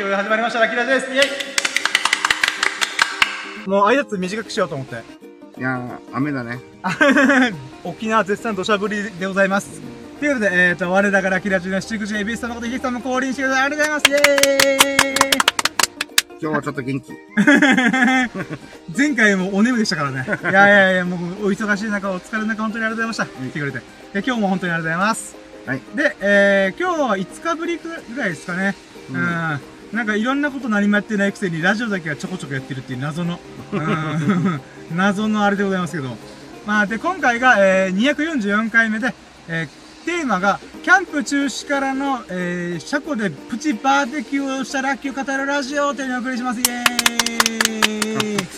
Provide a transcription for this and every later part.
ということで始まりました、ラッキーラジオです。イェイもう挨拶短くしようと思って。いやー、雨だね。沖縄絶賛土砂降りでございます。ということで、えっ、ー、と、我らがラッキーラジオの七口エビス様ことヒデさんも降臨してください。ありがとうござい今日はちょっと元気。前回もお眠でしたからね。いやいやいや、もうお忙しい中、お疲れの中、本当にありがとうございました。来てくれて。で今日も本当にありがとうございます。はい。で、えー、今日は5日ぶりぐらいですかね。うん。なんかいろんなこと何もやってないくせに、ラジオだけはちょこちょこやってるっていう謎の、うん、謎のあれでございますけど。まあ、で、今回が、えー、244回目で、えー、テーマが、キャンプ中止からの、えー、車庫でプチバーベキューをしたラッキーを語るラジオというのをお送りします。イェー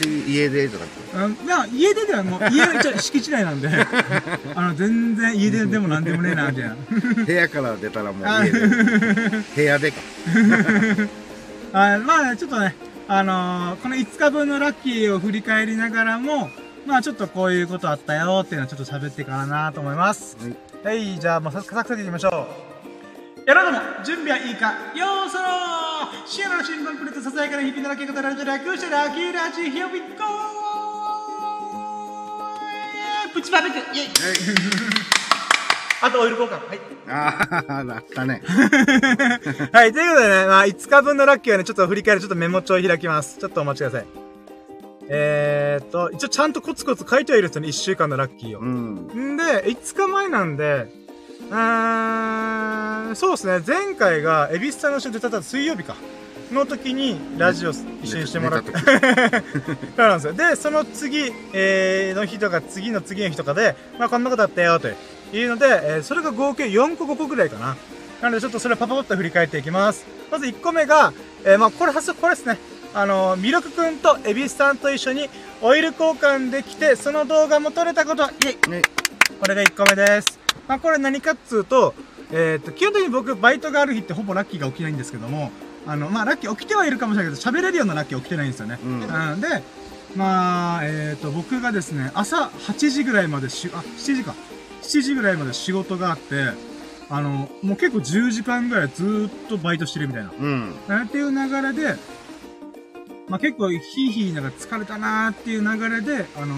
イ家でとかって。うん、いや、家出ではもう、家の敷地内なんで、あの、全然家出でもなんでもねえな、みたいな。部屋から出たらもう家で。部屋でか。あまあね、ちょっとね、あのーこの5日分のラッキーを振り返りながらも、まあちょっとこういうことあったよっていうのをちょっと喋っていかななと思います。はい。はい、じゃあもうサクサクいきましょう。やろうども、準備はいいか？ようそろシアラの新聞くれとささやかな日々のラッキーが語られて楽してラッキーラジ、Here we go! プチバーベキューイェイ あとオイル交換。はい。ああ、だったね。はい、ということでね、まあ、5日分のラッキーはね、ちょっと振り返る、ちょっとメモ帳を開きます。ちょっとお待ちください。えーっと、一応ちゃんとコツコツ書いてはいるんですよね、1週間のラッキーを。うん。んで、5日前なんで、うーん、そうですね、前回が、エビスさんの一緒に出た水曜日か。の時に、ラジオ一緒にしてもらって。うなんですよ。で、その次、えー、の日とか、次の次の日とかで、まあ、こんなことあったよ、というので、えーそれが合計4個5個ぐらいかな。なので、ちょっとそれをパパパッと振り返っていきます。まず1個目が、えーまあ、これ、発これですね。あのー、ミルクくんとエビスさんと一緒にオイル交換できて、その動画も撮れたこと、イェイね。これが1個目です。まあ、これ何かっつうと、えっ、と、基本的に僕、バイトがある日ってほぼラッキーが起きないんですけども、あの、まあ、ラッキー起きてはいるかもしれないけど、喋れるようなラッキー起きてないんですよね。うんで、まあ、えっ、と、僕がですね、朝8時ぐらいまでし、あ、7時か。7時ぐらいまで仕事があって、あの、もう結構10時間ぐらいずーっとバイトしてるみたいな。うん。なんていう流れで、まあ、結構ヒーヒーなんか疲れたなーっていう流れで、あの、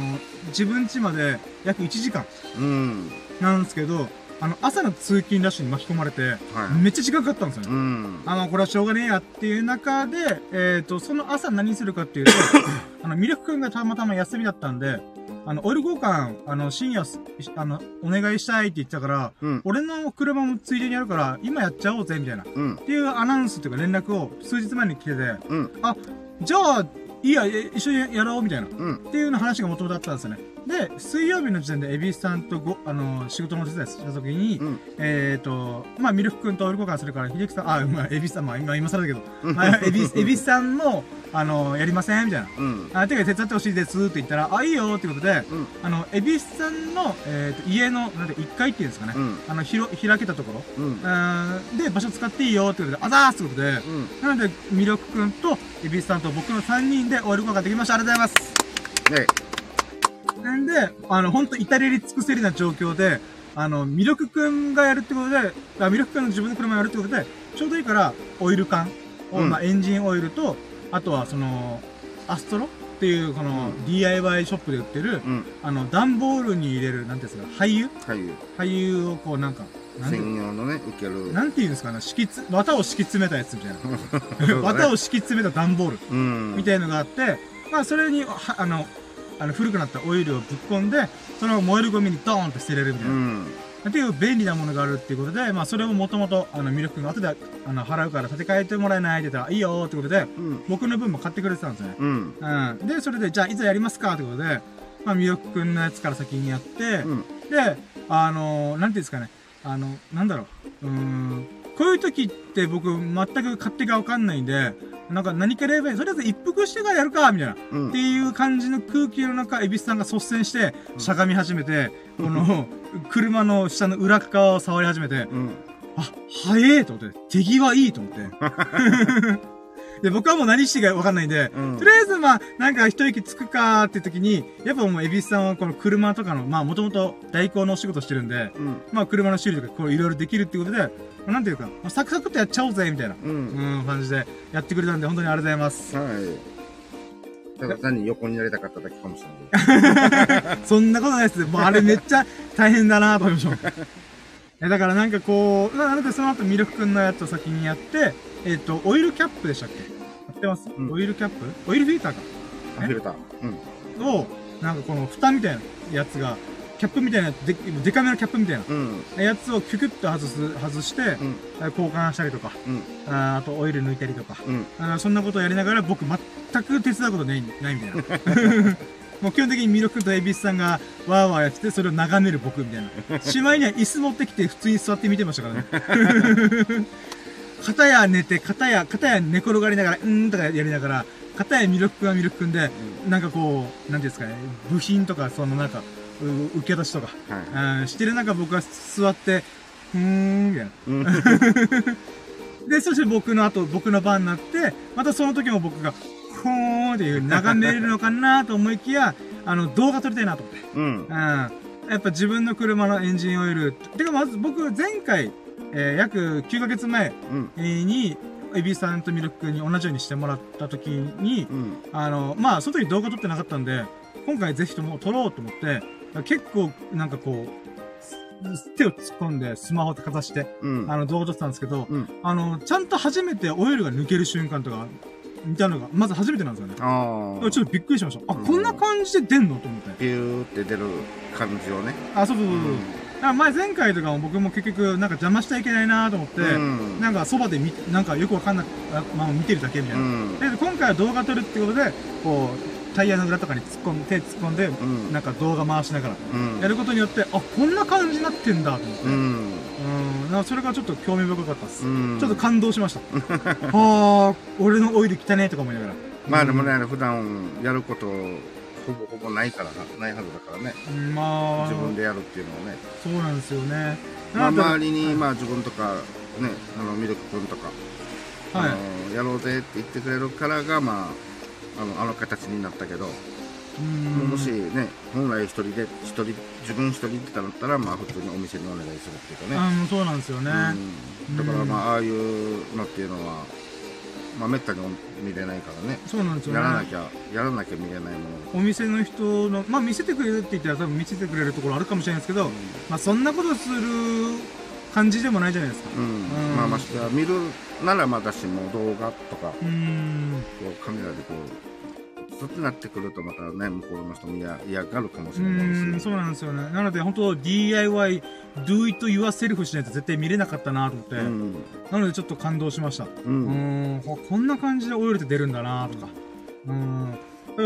自分家まで約1時間うん。なんですけど、あの、朝の通勤ラッシュに巻き込まれて、はい。めっちゃ時間かかったんですよね。うん。あの、これはしょうがねえやっていう中で、えっ、と、その朝何するかっていうと、あの、ミルクくんがたまたま休みだったんで、あの、オイル交換、あの、深夜す、あの、お願いしたいって言ってたから、うん。俺の車もついでにやるから、今やっちゃおうぜ、みたいな。っうん。ていうアナウンスっていうか連絡を数日前に来てて、うん。じゃあ、いいや、え一緒にやろう、みたいな。うん。っていうような話が元々あったんですよね。で、水曜日の時点でエビスさんとご、あの、仕事のお手伝いした時に、うん。えっ、ー、と、まあ、ミルク君とオイル交換するから、秀樹さん、あ、まあ、エビスさん、まあ、今、今更だけど、うんまあ、エビス、エビスさんも、あの、やりませんみたいな。うん。あ、てか手伝ってほしいですって言ったら、あ、いいよってことで、うん。あの、エビスさんの、えっ、と、家の、なんで、1階っていうんですかね。うん。あの、ひろ、開けたところ、うん。うーんで、場所使っていいよってことで、あざーすってことで、うん。なので、ミルク君と、エビスさんと僕の3人でオイル交換できました。ありがとうございます。ね。なんで、あの、ほんと至れり尽くせりな状況で、あの、ミルクくんがやるってことで、あミルクくんの自分の車やるってことで、ちょうどいいから、オイル缶を、うんまあ、エンジンオイルと、あとは、その、アストロっていう、この、う DIY ショップで売ってる、うん。あの、段ボールに入れる、なんていうんですか、廃油？はい。廃油をこう、なんか、専用のね、受ける。なんていうんですかね、敷きつ、綿を敷き詰めたやつみたいな。綿を敷き詰めた段ボール。うん。みたいのがあって、まあそれに、はあの、あの古くなったオイルをぶっ込んで、その燃えるゴミにドーンって捨てれるみたいうな。ん。っていう便利なものがあるっていうことで、まあそれをもともと、あの、ミルク君が後で、あの、払うから立て替えてもらえないって言ったら、いいよーってことで、うん。僕の分も買ってくれてたんですよね。うん。うん。で、それで、じゃあいざやりますかってことで、まあミルク君のやつから先にやって、うん。で、あのー、なんていうんですかね。あの、なんだろう。うーん。こういう時って僕、全く勝手がわかんないんで、なんか何かやればいい。とりあえず一服してからやるか、みたいな。うんって。いう感じの空気の中、エビスさんが率先して、しゃがみ始めて、この、車の下の裏側を触り始めて、うん。あ、早えと思って、手際いいと思って。で、僕はもう何していいかわかんないんで、うんとりあえずまあ、なんか一息つくかって時に、やっぱもうエビスさんはこの車とかの、まあもともと代行のお仕事してるんで、うん。まあ車の修理とかこういろいろできるっていうことで、まあなんていうか、まあサクサクっとやっちゃおうぜ、みたいな、う。うんん、感じでやってくれたんで、本当にありがとうございます。はい。ただ単に横になりたかっただけかもしれない。そんなことないです。もうあれめっちゃ大変だなと思いました。え、だからなんかこう、なのでその後ミルクくんのやつを先にやって、えっ、と、オイルキャップでしたっけ？やってます、うんオイルキャップ？オイルフィルターか。あ、フィルター。うん。を、なんかこの蓋みたいなやつが、キャップみたいな、で、でかめのキャップみたいなうん。やつをキュキュッと外す、外して、うん。え交換したりとか、うん。あーあとオイル抜いたりとか、うん。あーそんなことをやりながら僕全く手伝うことない、ないみたいな。もう基本的にミルクとエビスさんがワーワーやってて、それを眺める僕みたいな。しまいには椅子持ってきて普通に座って見てましたからね。片や寝て、片や、片や寝転がりながら、うーんとかやりながら、片やミルクくんはミルクくんで、なんかこう、なんていうんですかね、部品とか、そのなんか、う受け出しとか、はしてる中僕は座って、うーん、みたいな。うん。で、そして僕の後、僕の番になって、またその時も僕が、ふーんっていう眺めれるのかなと思いきや、あの、動画撮りたいなと思って。うん。うん。やっぱ自分の車のエンジンオイル。てかまず僕前回、えー約9ヶ月前うん。エビさんとミルク君に同じようにしてもらった時に、うん。あの、まあ、その時動画撮ってなかったんで、今回ぜひとも撮ろうと思って、結構なんかこう、す手を突っ込んでスマホってかざして、うん。あの動画撮ってたんですけど、うんあの、ちゃんと初めてオイルが抜ける瞬間とか、みたいなのが、まず初めてなんですよね。ああ。ちょっとびっくりしました。あ、うんこんな感じで出んの？と思って。ピューって出る感じをね。あ、そうそうそうそう。前前回とかも僕も結局なんか邪魔しちゃいけないなと思って、うんなんかそばで見、なんかよくわかんなく、あまあ見てるだけみたいうな。ん。で、今回は動画撮るってことで、こう、タイヤの裏とかに突っ込んで、手突っ込んで、うん。なんか動画回しながら、うん。やることによって、あ、こんな感じになってんだと思って。ううん。ん。なんかそれがちょっと興味深かったです。うん。ちょっと感動しました。は あ、俺のオイル汚ねえとか思いながら。まあでもね、普段やること、ほぼほぼないからな、ないはずだからね。うん、まあ、自分でやるっていうのはね。そうなんですよね。まあ周りに、まあ自分とか、ね、あの、ミルク君とか、はいあのやろうぜって言ってくれるからが、まあ、あの、あの形になったけど、うんもしね、本来一人で、一人、自分一人ってなったら、まあ普通にお店にお願いするっていうかね。うん、そうなんですよね。うん、だからまあ、ああいうのっていうのは、まあめったに見れないからね。そうなんですよね。やらなきゃ、やらなきゃ見れないもの。お店の人の、まあ見せてくれるって言ったら多分見せてくれるところあるかもしれないですけど、まあそんなことする感じでもないじゃないですか。うん、うんまあましてや見るならまだしも動画とか。こうカメラでこうそうってなってくるとまたね向こうの人も嫌嫌がるかもしうれないそうなんですよね。なので本当 DIY、do it yourself しないと絶対見れなかったなと思って、うんなのでちょっと感動しました。ううんここんな感じでオイルって出るんだなとか。うーん。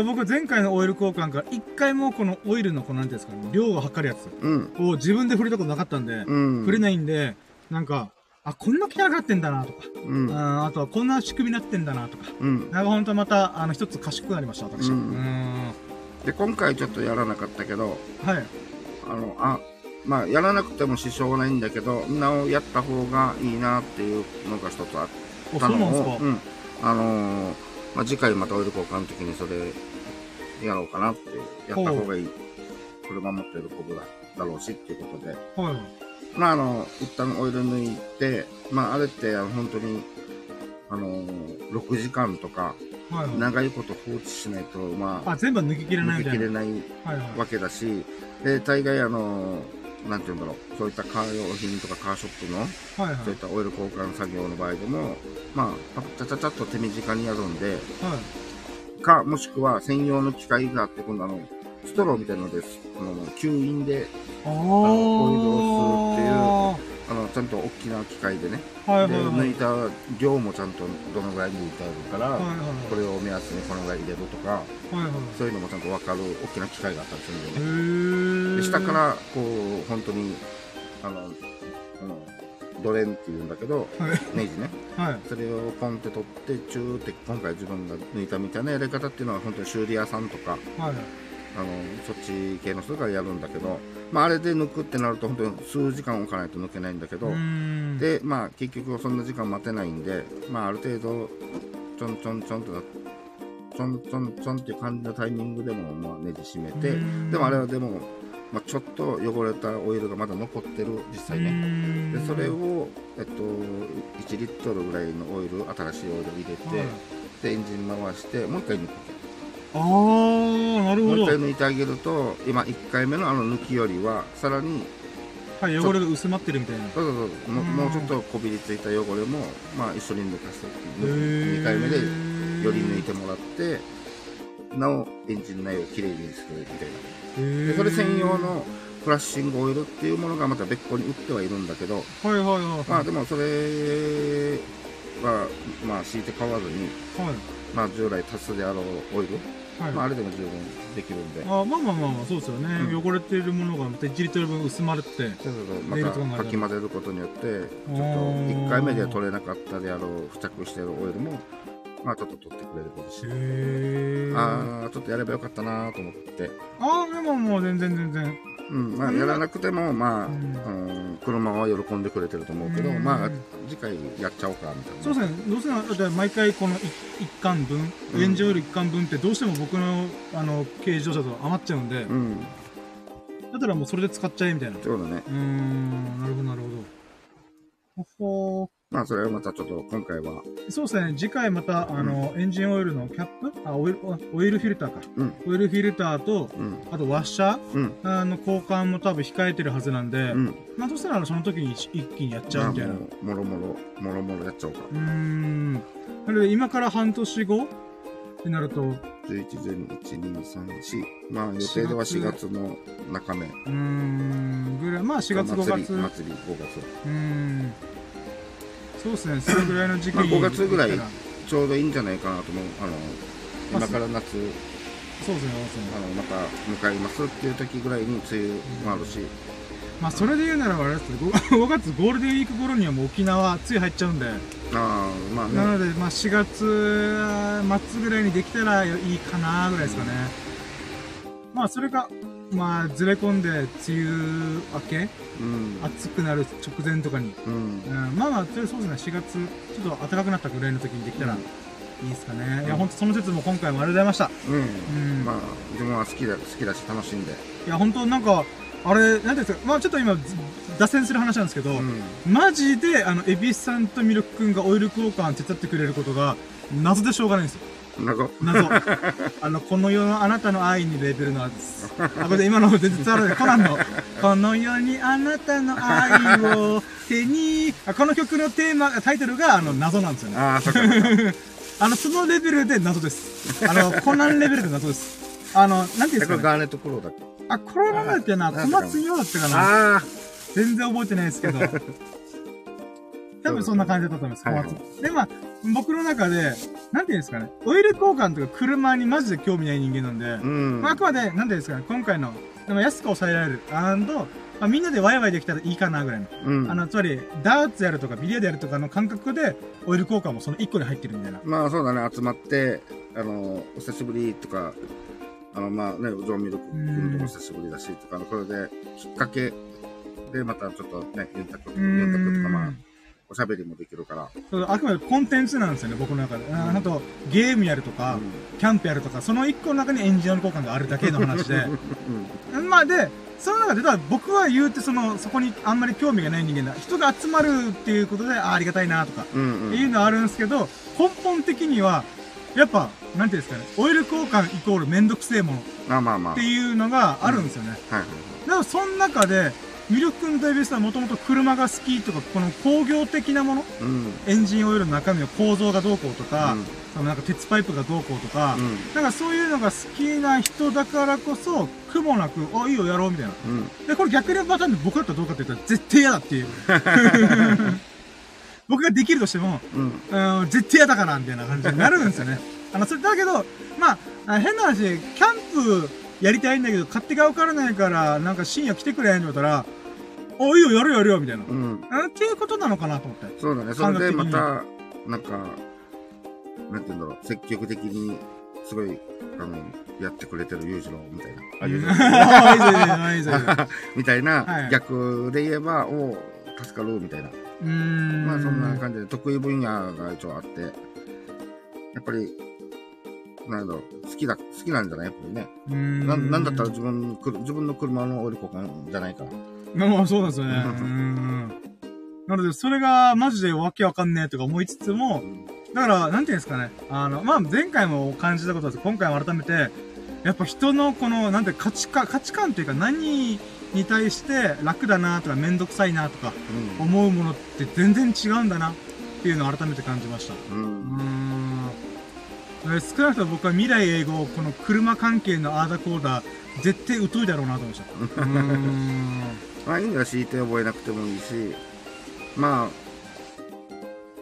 僕前回のオイル交換から一回もこのオイルのこのなんていうんですかね、量を測るやつうんを自分で触れたことなかったんで、うん触れないんで、なんか、あ、こんな汚くなってんだなとか、うん。ああとはこんな仕組みになってんだなとか、うん。なんか本当また、あの、一つ賢くなりました、私。ううん。で今回ちょっとやらなかったけどはい。あのあまあやらなくても支障はないんだけどなおやった方がいいなっていうのが一つあっお、たのをうんあのーまあ、次回またオイル交換の時にそれやろうかなってやった方がいい。車持ってることだだろうしっていうことで。はい。まあ、あの、一旦オイル抜いて、まあ、あれって、あの本当に、あのー、6時間とか、はいはい。長いこと放置しないと、まあ、あ、全部は抜ききれない抜きれないはいはい。わけだし、で、大概、あのー、なんて言うんだろう、そういったカー用品とかカーショップの、はいはい。そういったオイル交換作業の場合でも、まあ、ちゃちゃちゃっと手短にやるんで、はい。か、もしくは専用の機械があって、今度あの、ストローみたいなのです。あの、吸引で、あー。オイルを吸うっていうあの、ちゃんと大きな機械でね、ではいはいはい。抜いた量もちゃんとどのぐらい抜いてあるから、はいはいこれを目安にこのぐらい入れるとかはいはい。そういうのもちゃんと分かる大きな機械があったりするんでへねー。で下からこう本当にあのあのドレンっていうんだけどはい。ネジねはい。それをポンって取ってチューって今回自分が抜いたみたいなやり方っていうのは本当に修理屋さんとかはい。あのそっち系の人がやるんだけど、まあ、あれで抜くってなると本当に数時間置かないと抜けないんだけど。でまあ結局そんな時間待てないんで、まあ、ある程度ちょんちょんちょんとなちょんちょんちょんっていう感じのタイミングでも、まあ、ネジ締めて、うんでもあれはでも、まあ、ちょっと汚れたオイルがまだ残ってる、実際ね。ねで、それを、えっと、1リットルぐらいのオイル、新しいオイルを入れて、はいで、エンジン回して、もう一回抜く。ああ、なるほど。もう一回は抜いてあげると、今1回目のあの抜きよりは、さらに、い、汚れが薄まってるみたいな。そうそうそうももうちょっとこびりついた汚れも、まあ一緒に抜かす。へー2回目でより抜いてもらって、なおエンジン内をきれいにするみたいな。でそれ専用のフラッシングオイルっていうものがまた別個に売ってはいるんだけど、はいはいはい。まあでもそれは、まあ敷いて買わずに、はい。まあ従来足すであろうオイル、はい。まああれでも十分できるんで、あまあまあまあまあ、そうですよね。うん汚れているものがまた1リットル分薄まるって。そうそうそうまたかき混ぜることによって、ちょっとおー1回目では取れなかったであろう付着しているオイルも、まあちょっと取ってくれることし、へー。ああ、ちょっとやればよかったなと思って、あー、でももう全然全然。うん、まあうんやらなくても、まあ、ううんん、車は喜んでくれてると思うけど、うんまあ次回やっちゃおうかみたいな。そうですね。どうせなら、毎回この一一貫分、うんエンジンオイル一貫分ってどうしても僕の、あの、軽自動車と余っちゃうんで、うん、だったらもうそれで使っちゃえみたいな。うそうだね。ーん、なるほどなるほど。ほほまあそれはまたちょっと今回は、ーそうですね。次回また、あの、エンジンオイルのキャップ？あ、オイル、オイルフィルターか。うんオイルフィルターと、うん、あとワッシャー？うん、あの、交換も多分控えてるはずなんで、うん。まあ、そしたらその時に一気にやっちゃうみたいな。もろもろ、もろもろやっちゃおうか。ーん。なので、今から半年後ってなると、う11、12、1、2、3、4。まあ予定では4月の中目。ーん、ぐらい、まあ4月5月。祭り、祭り5月。うーん。そうですね、それぐらいの時期まあ5月ぐらいちょうどいいんじゃないかなと思う。あの、今から夏、そうですね。あの、また迎えますっていう時ぐらいに梅雨もあるし、まあ、それで言うならばあれですね、5, 月ゴールデンウィーク頃にはもう沖縄、梅雨入っちゃうんで、ああ、まあね。なので、まあ、4月末ぐらいにできたらいいかなぐらいですかね。まあ、それか、まあ、ずれ込んで、梅雨明け、うん。暑くなる直前とかに。うんう。ん、まあまあ、そうですね、4月、ちょっと暖かくなったぐらいの時にできたらいいですかね。いや、うんほんとその説も今回もありがとうございました。うん。うん。まあ、自分は好きだ、好きだし楽しんで。いや、本当なんか、あれ、なんですか、まあちょっと今、ず脱線する話なんですけど、うん。マジで、あの、エビスさんとミルク君がオイル交換手伝ってくれることが、謎でしょうがないんですよ。なんか、謎。あの、この世のあなたの愛にレベルのです。あ、これ今の全然伝わらない。コナンの、この世にあなたの愛を手に、あこの曲のテーマ、タイトルが、あの、謎なんですよね。ああ、そっか。あの、そのレベルで謎です。あの、コナンレベルで謎です。あの、なんていうんですかね。ガーネットプロだっけ？あ、これなんだっけな、あ小松洋だったかな。ああ、全然覚えてないですけど。多分そんな感じだったと思います。で、まあ、僕の中で、なんていうんですかね、オイル交換とか車にマジで興味ない人間なんで、うん。まあ、あくまで、なんていうんですかね、今回の、でも安く抑えられる、アンド、まあ、みんなでワイワイできたらいいかなぐらいの。うんあの、つまり、ダーツやるとかビリヤードやるとかの感覚で、オイル交換もその1個に入ってるみたいな。まあそうだね、集まって、あの、お久しぶりとか、あの、まあね、ジョーミルク君とも久しぶりだし、とか、これで、きっかけで、またちょっとね、ユンタク、ユンタクとか、まあ、おしゃべりもできるから。そうあくまでコンテンツなんですよね、僕の中で。ああと、ゲームやるとか、キャンプやるとか、その1個の中にエンジンオイル交換があるだけの話で。うん。まあで、その中で、僕は言うてその、そこにあんまり興味がない人間だ。人が集まるっていうことで、ああ、ありがたいなとか、うん。うん。いうのはあるんですけど、根本的には、やっぱ、なんていうんですかね、オイル交換イコールめんどくせえものっまあまあまあ。ていうのがあるんですよね。はいはいだからその中で、ミルク君とエビスはもともと車が好きとか、この工業的なもの、うん。エンジンオイルの中身の構造がどうこうとか、うんそのなんか鉄パイプがどうこうとか、うん。なんかそういうのが好きな人だからこそ、苦もなく、あ、いいよ、やろう、みたいな。うん。で、これ逆のパターンで僕だったらどうかって言ったら絶対嫌だっていう。僕ができるとしても、うん。うん、絶対嫌だから、みたいな感じになるんですよね。あの、それだけど、まあ、あ変な話、キャンプやりたいんだけど、勝手が分からないから、なんか深夜来てくれへんって言ったら、あ、いいよ、やるよやるよ、みたいな。うん。あっていうことなのかなと思って。そうだね。それでま感た、なんか、なんて言うんだろう、積極的に、すごい、あの、やってくれてる裕次郎みたいな。あ、裕次郎みたいな、はい逆で言えば、おう助かるみたいな。うーん。まあそんな感じで、得意分野が一応あって、やっぱり、なんだろう、好きだ、好きなんじゃない？やっぱりね。うーん。ななんだったら自分自分の車のオイル交換じゃないから。まあそうなんですよね。うーん。なので、それがマジでわけわかんねえとか思いつつも、だから、なんていうんですかね。あの、まあ、前回も感じたことです今回も改めて、やっぱ人のこの、なんて価値観、価値観っていうか何に対して楽だなとかめんどくさいなとかうん。思うものって全然違うんだなっていうのを改めて感じました。う。うんーん。え少なくとも僕は未来英語、この車関係のアーダコーダー、絶対疎いだろうなと思いました。うーん。まあ、いいんだ敷いて覚えなくてもいいし、まあ、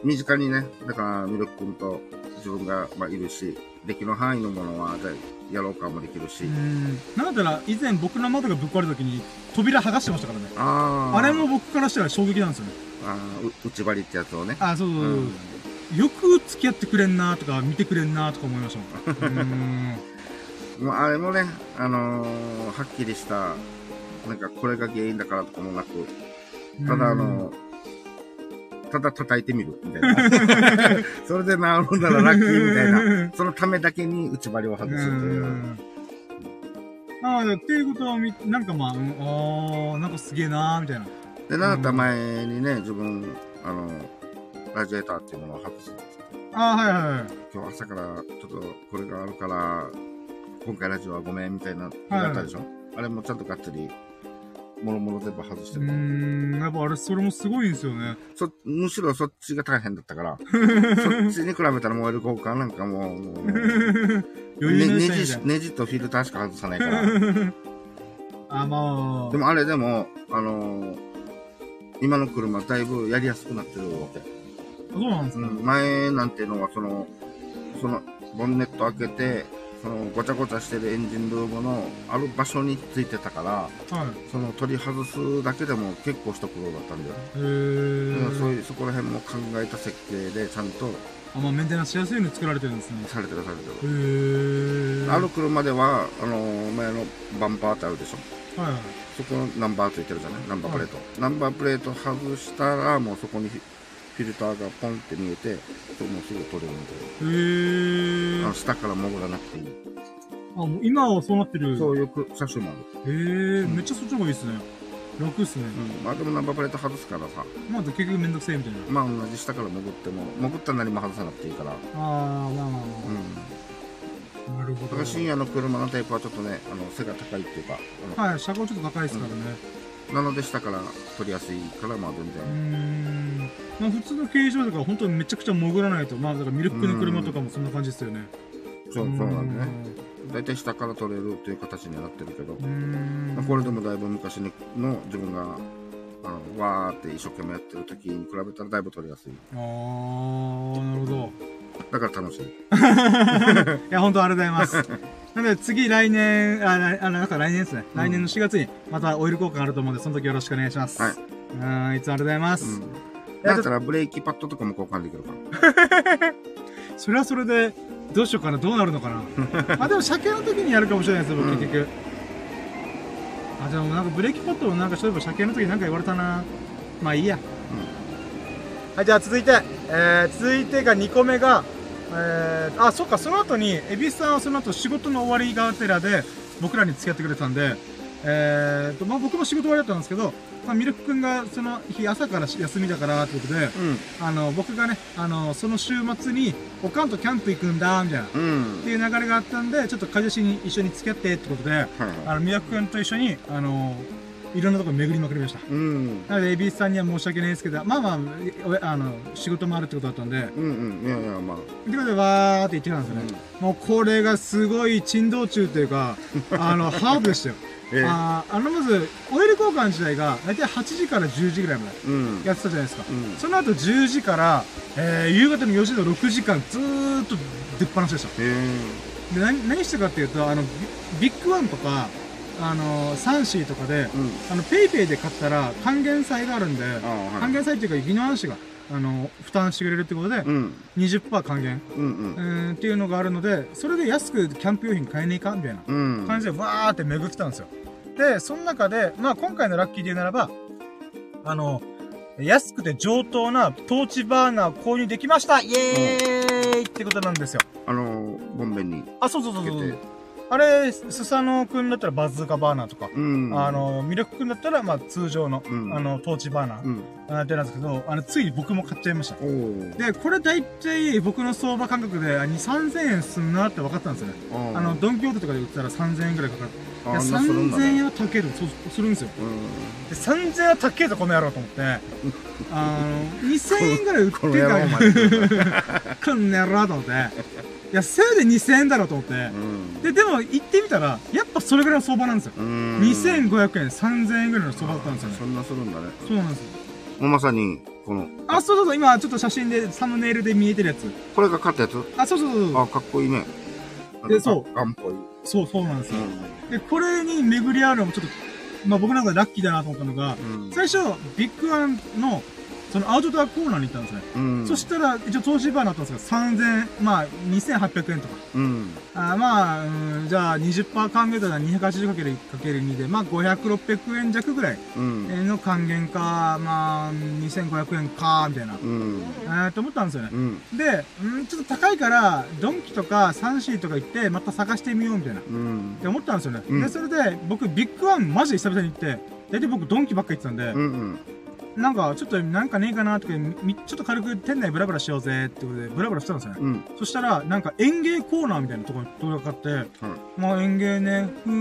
身近にね、だから、ミルク君と自分が、まあ、いるし、できる範囲のものは、じゃあやろうかもできるし。うん。なんだったら、以前僕の窓がぶっ壊れた時に、扉剥がしてましたからね。ああ。あれも僕からしたら衝撃なんですよね。あーう内張りってやつをね。あ、そうそうそう。うんよく付き合ってくれんなとか、見てくれんなとか思いましたもん。うーん。もうあれもね、あのーはっきりした、なんかこれが原因だからとかもなく、ただあのただ叩いてみる、みたいな。それで治るならラッキーみたいな。そのためだけに内張りを外すというう。ん。なので、っていうことを見、なんかまあ、うん、あー、なんかすげえなーみたいな。で、なんだったら前にね、自分、あの、ラジエーターっていうものを外すんですよ。あー、はいはいはい。今日朝からちょっとこれがあるから、今回ラジオはごめんみたいな、だったでしょ、あれもちゃんとがっつり、もろもろ全部外してる。ん、やっぱあれ、それもすごいんですよね。そ、むしろそっちが大変だったから、そっちに比べたら燃える交換なんかもう、もう、余裕のねしたいみたい、ネジネジとフィルターしか外さないから。な。あ、まあ。でもあれでも、あのー今の車だいぶやりやすくなってるわけ。そうなんですね。前なんていうのは、その、その、ボンネット開けて、その、ごちゃごちゃしてるエンジンルームのある場所についてたから、はい。その取り外すだけでも結構一苦労だったんだよ。へー。だからそういう、そこら辺も考えた設計で、ちゃんとあ、まあメンテナンスしやすいように作られてるんですね。されてるされてる。へー。ある車では、あのー前のバンパーってあるでしょ？はいはい。そこナンバーついてるじゃない？ナンバープレート。ナンバープレート外したら、もうそこにフィルターがポンって見えて、もうすぐ取れるんで、へー。あの下から潜らなくていい。あ、もう今はそうなってる。そういうく車種もある。へー。めっちゃそっちの方がいいっすね。楽っすね。うん。まあでもナンバープレート外すからさ、まあ結局めんどくせえみたいな。まあ同じ下から潜っても、潜ったら何も外さなくていいから。あー、まあまあまうん。あ。なるほど。深夜の車のタイプはちょっとね、あの、背が高いっていうか、はい、車高ちょっと高いですからね。なので下から取りやすいから、まあ全然。ん。まあ普通の軽乗とか本当にめちゃくちゃ潜らないと。まあだからミルクの車とかもそんな感じですよね。そう、そうなん。だいたい下から取れるっていう形にはなってるけど。まあ、これでもだいぶ昔の自分が、あの、わーって一生懸命やってる時に比べたらだいぶ取りやすい。あー、なるほど。だから楽しい。いや、本当ありがとうございます。なので次来年、あ、来あの、なんか来年ですね。来年の4月にまたオイル交換あると思うんで、その時よろしくお願いします。はい。うん、いつもありがとうございます。うん。えだったらブレーキパッドとかも交換できるから。それはそれで、どうしようかな、どうなるのかな。まあでも車検の時にやるかもしれないですよ、僕うん結局。あ、でもなんかブレーキパッドもなんかそういえば車検の時になんか言われたな。まあいいや。はい、じゃあ続いて、えー、続いてが2個目が、えー、あ、そっか、その後に、エビスさんはその後仕事の終わりがてらで、僕らに付き合ってくれたんで、えーと、まあ僕も仕事終わりだったんですけど、まあミルク君がその日朝から休みだからってことで、うあの、僕がね、あの、その週末に、おかんとキャンプ行くんだ、みたいな、っん。うん。ていう流れがあったんで、ちょっと会社に一緒に付き合ってってことで、はいはい。あの、宮君と一緒に、あの、いろんなとこ巡りまくりました。うん。なので、エビスさんには申し訳ないですけど、まあまあ、おあの、仕事もあるってことだったんで、うんうん。いやいや、まあ。ということで、わーって言ってたんですよね。もうこれがすごい珍道中というか、あの、ハードでしたよ。ええあーあの、まず、オイル交換自体が、だいたい8時から10時ぐらいまでうん。やってたじゃないですか。うん。その後10時から、えー、夕方の4時の6時間ずーっと出っ放しでした。で、何、何したかっていうと、あの、ビッグワンとか、あの、サンエーとかで、うん。あの、ペイペイで買ったら還元祭があるんで。還元祭っていうか、宜野湾市が、あの、負担してくれるってことで、うん。20%還元、うんうんっていうのがあるので、それで安くキャンプ用品買えねえかみたいなうん。感じで、わーって巡ってたんですよ。で、その中で、まあ今回のラッキーで言うならば、あの、安くて上等なトーチバーナーを購入できましたイエーーイってことなんですよ。あの、ボンベにあ、そうそうそうそうつけて。。あれ、スサノくんだったらバズーカバーナーとか、うん。あ、の、ミルクくんだったら、まあ通常の、うんあの、トーチバーナー、うん。あってなんですけど、あの、ついに僕も買っちゃいました。おー。で、これ大体僕の相場感覚で、あ2、3000円すんなって分かったんですよね。ああの、ドンキホーテとかで売ったら3000円ぐらいかかる。いや、あんなするんだ3000円ね。は高えと、そう、するんですよ。うん。で、3000円は高えぞ、この野郎と思って。あの、2000円ぐらい売ってこの野郎から、この野郎と思って。いや、せいで2000円だろうと思って。うん。で、でも行ってみたら、やっぱそれぐらいの相場なんですよ。うん。2500円、3000円ぐらいの相場だったんですよねそ。んなするんだね。そうなんですよ。もうまさに、この、あ、そうそうそう、今ちょっと写真でサムネイルで見えてるやつ。これが買ったやつ？あ、そうそうそう。あ、かっこいいね。でそうガンっぽい。そう、そうなんですよ。うで、これに巡り合うのもちょっと、まあ僕なんかラッキーだなと思ったのが、ん。最初、ビッグワンの、そのアウトドアコーナーに行ったんですね。うん。そしたら、一応投資バーになったんですが、3000、まあ、2800円とか。うん。あまあ、うん、じゃあ20%還元だら 280×2 で、まあ500、600円弱ぐらいうん。の還元か、まあ、2500円か、みたいな。うん。えー、と思ったんですよね。うん。で、うん、ちょっと高いから、ドンキとかサンシーとか行って、また探してみようみたいな。っうん。て思ったんですよね。うんで、それで、僕、ビッグワンマジで久々に行って、大体僕ドンキばっか行ってたんで、うん。なんか、ちょっとなんかねえかなとか、みちょっと軽く店内ブラブラしようぜってことで、ブラブラしたんですよね。うん。そしたら、なんか園芸コーナーみたいなところに通りかかって、まあ園芸ね、ふー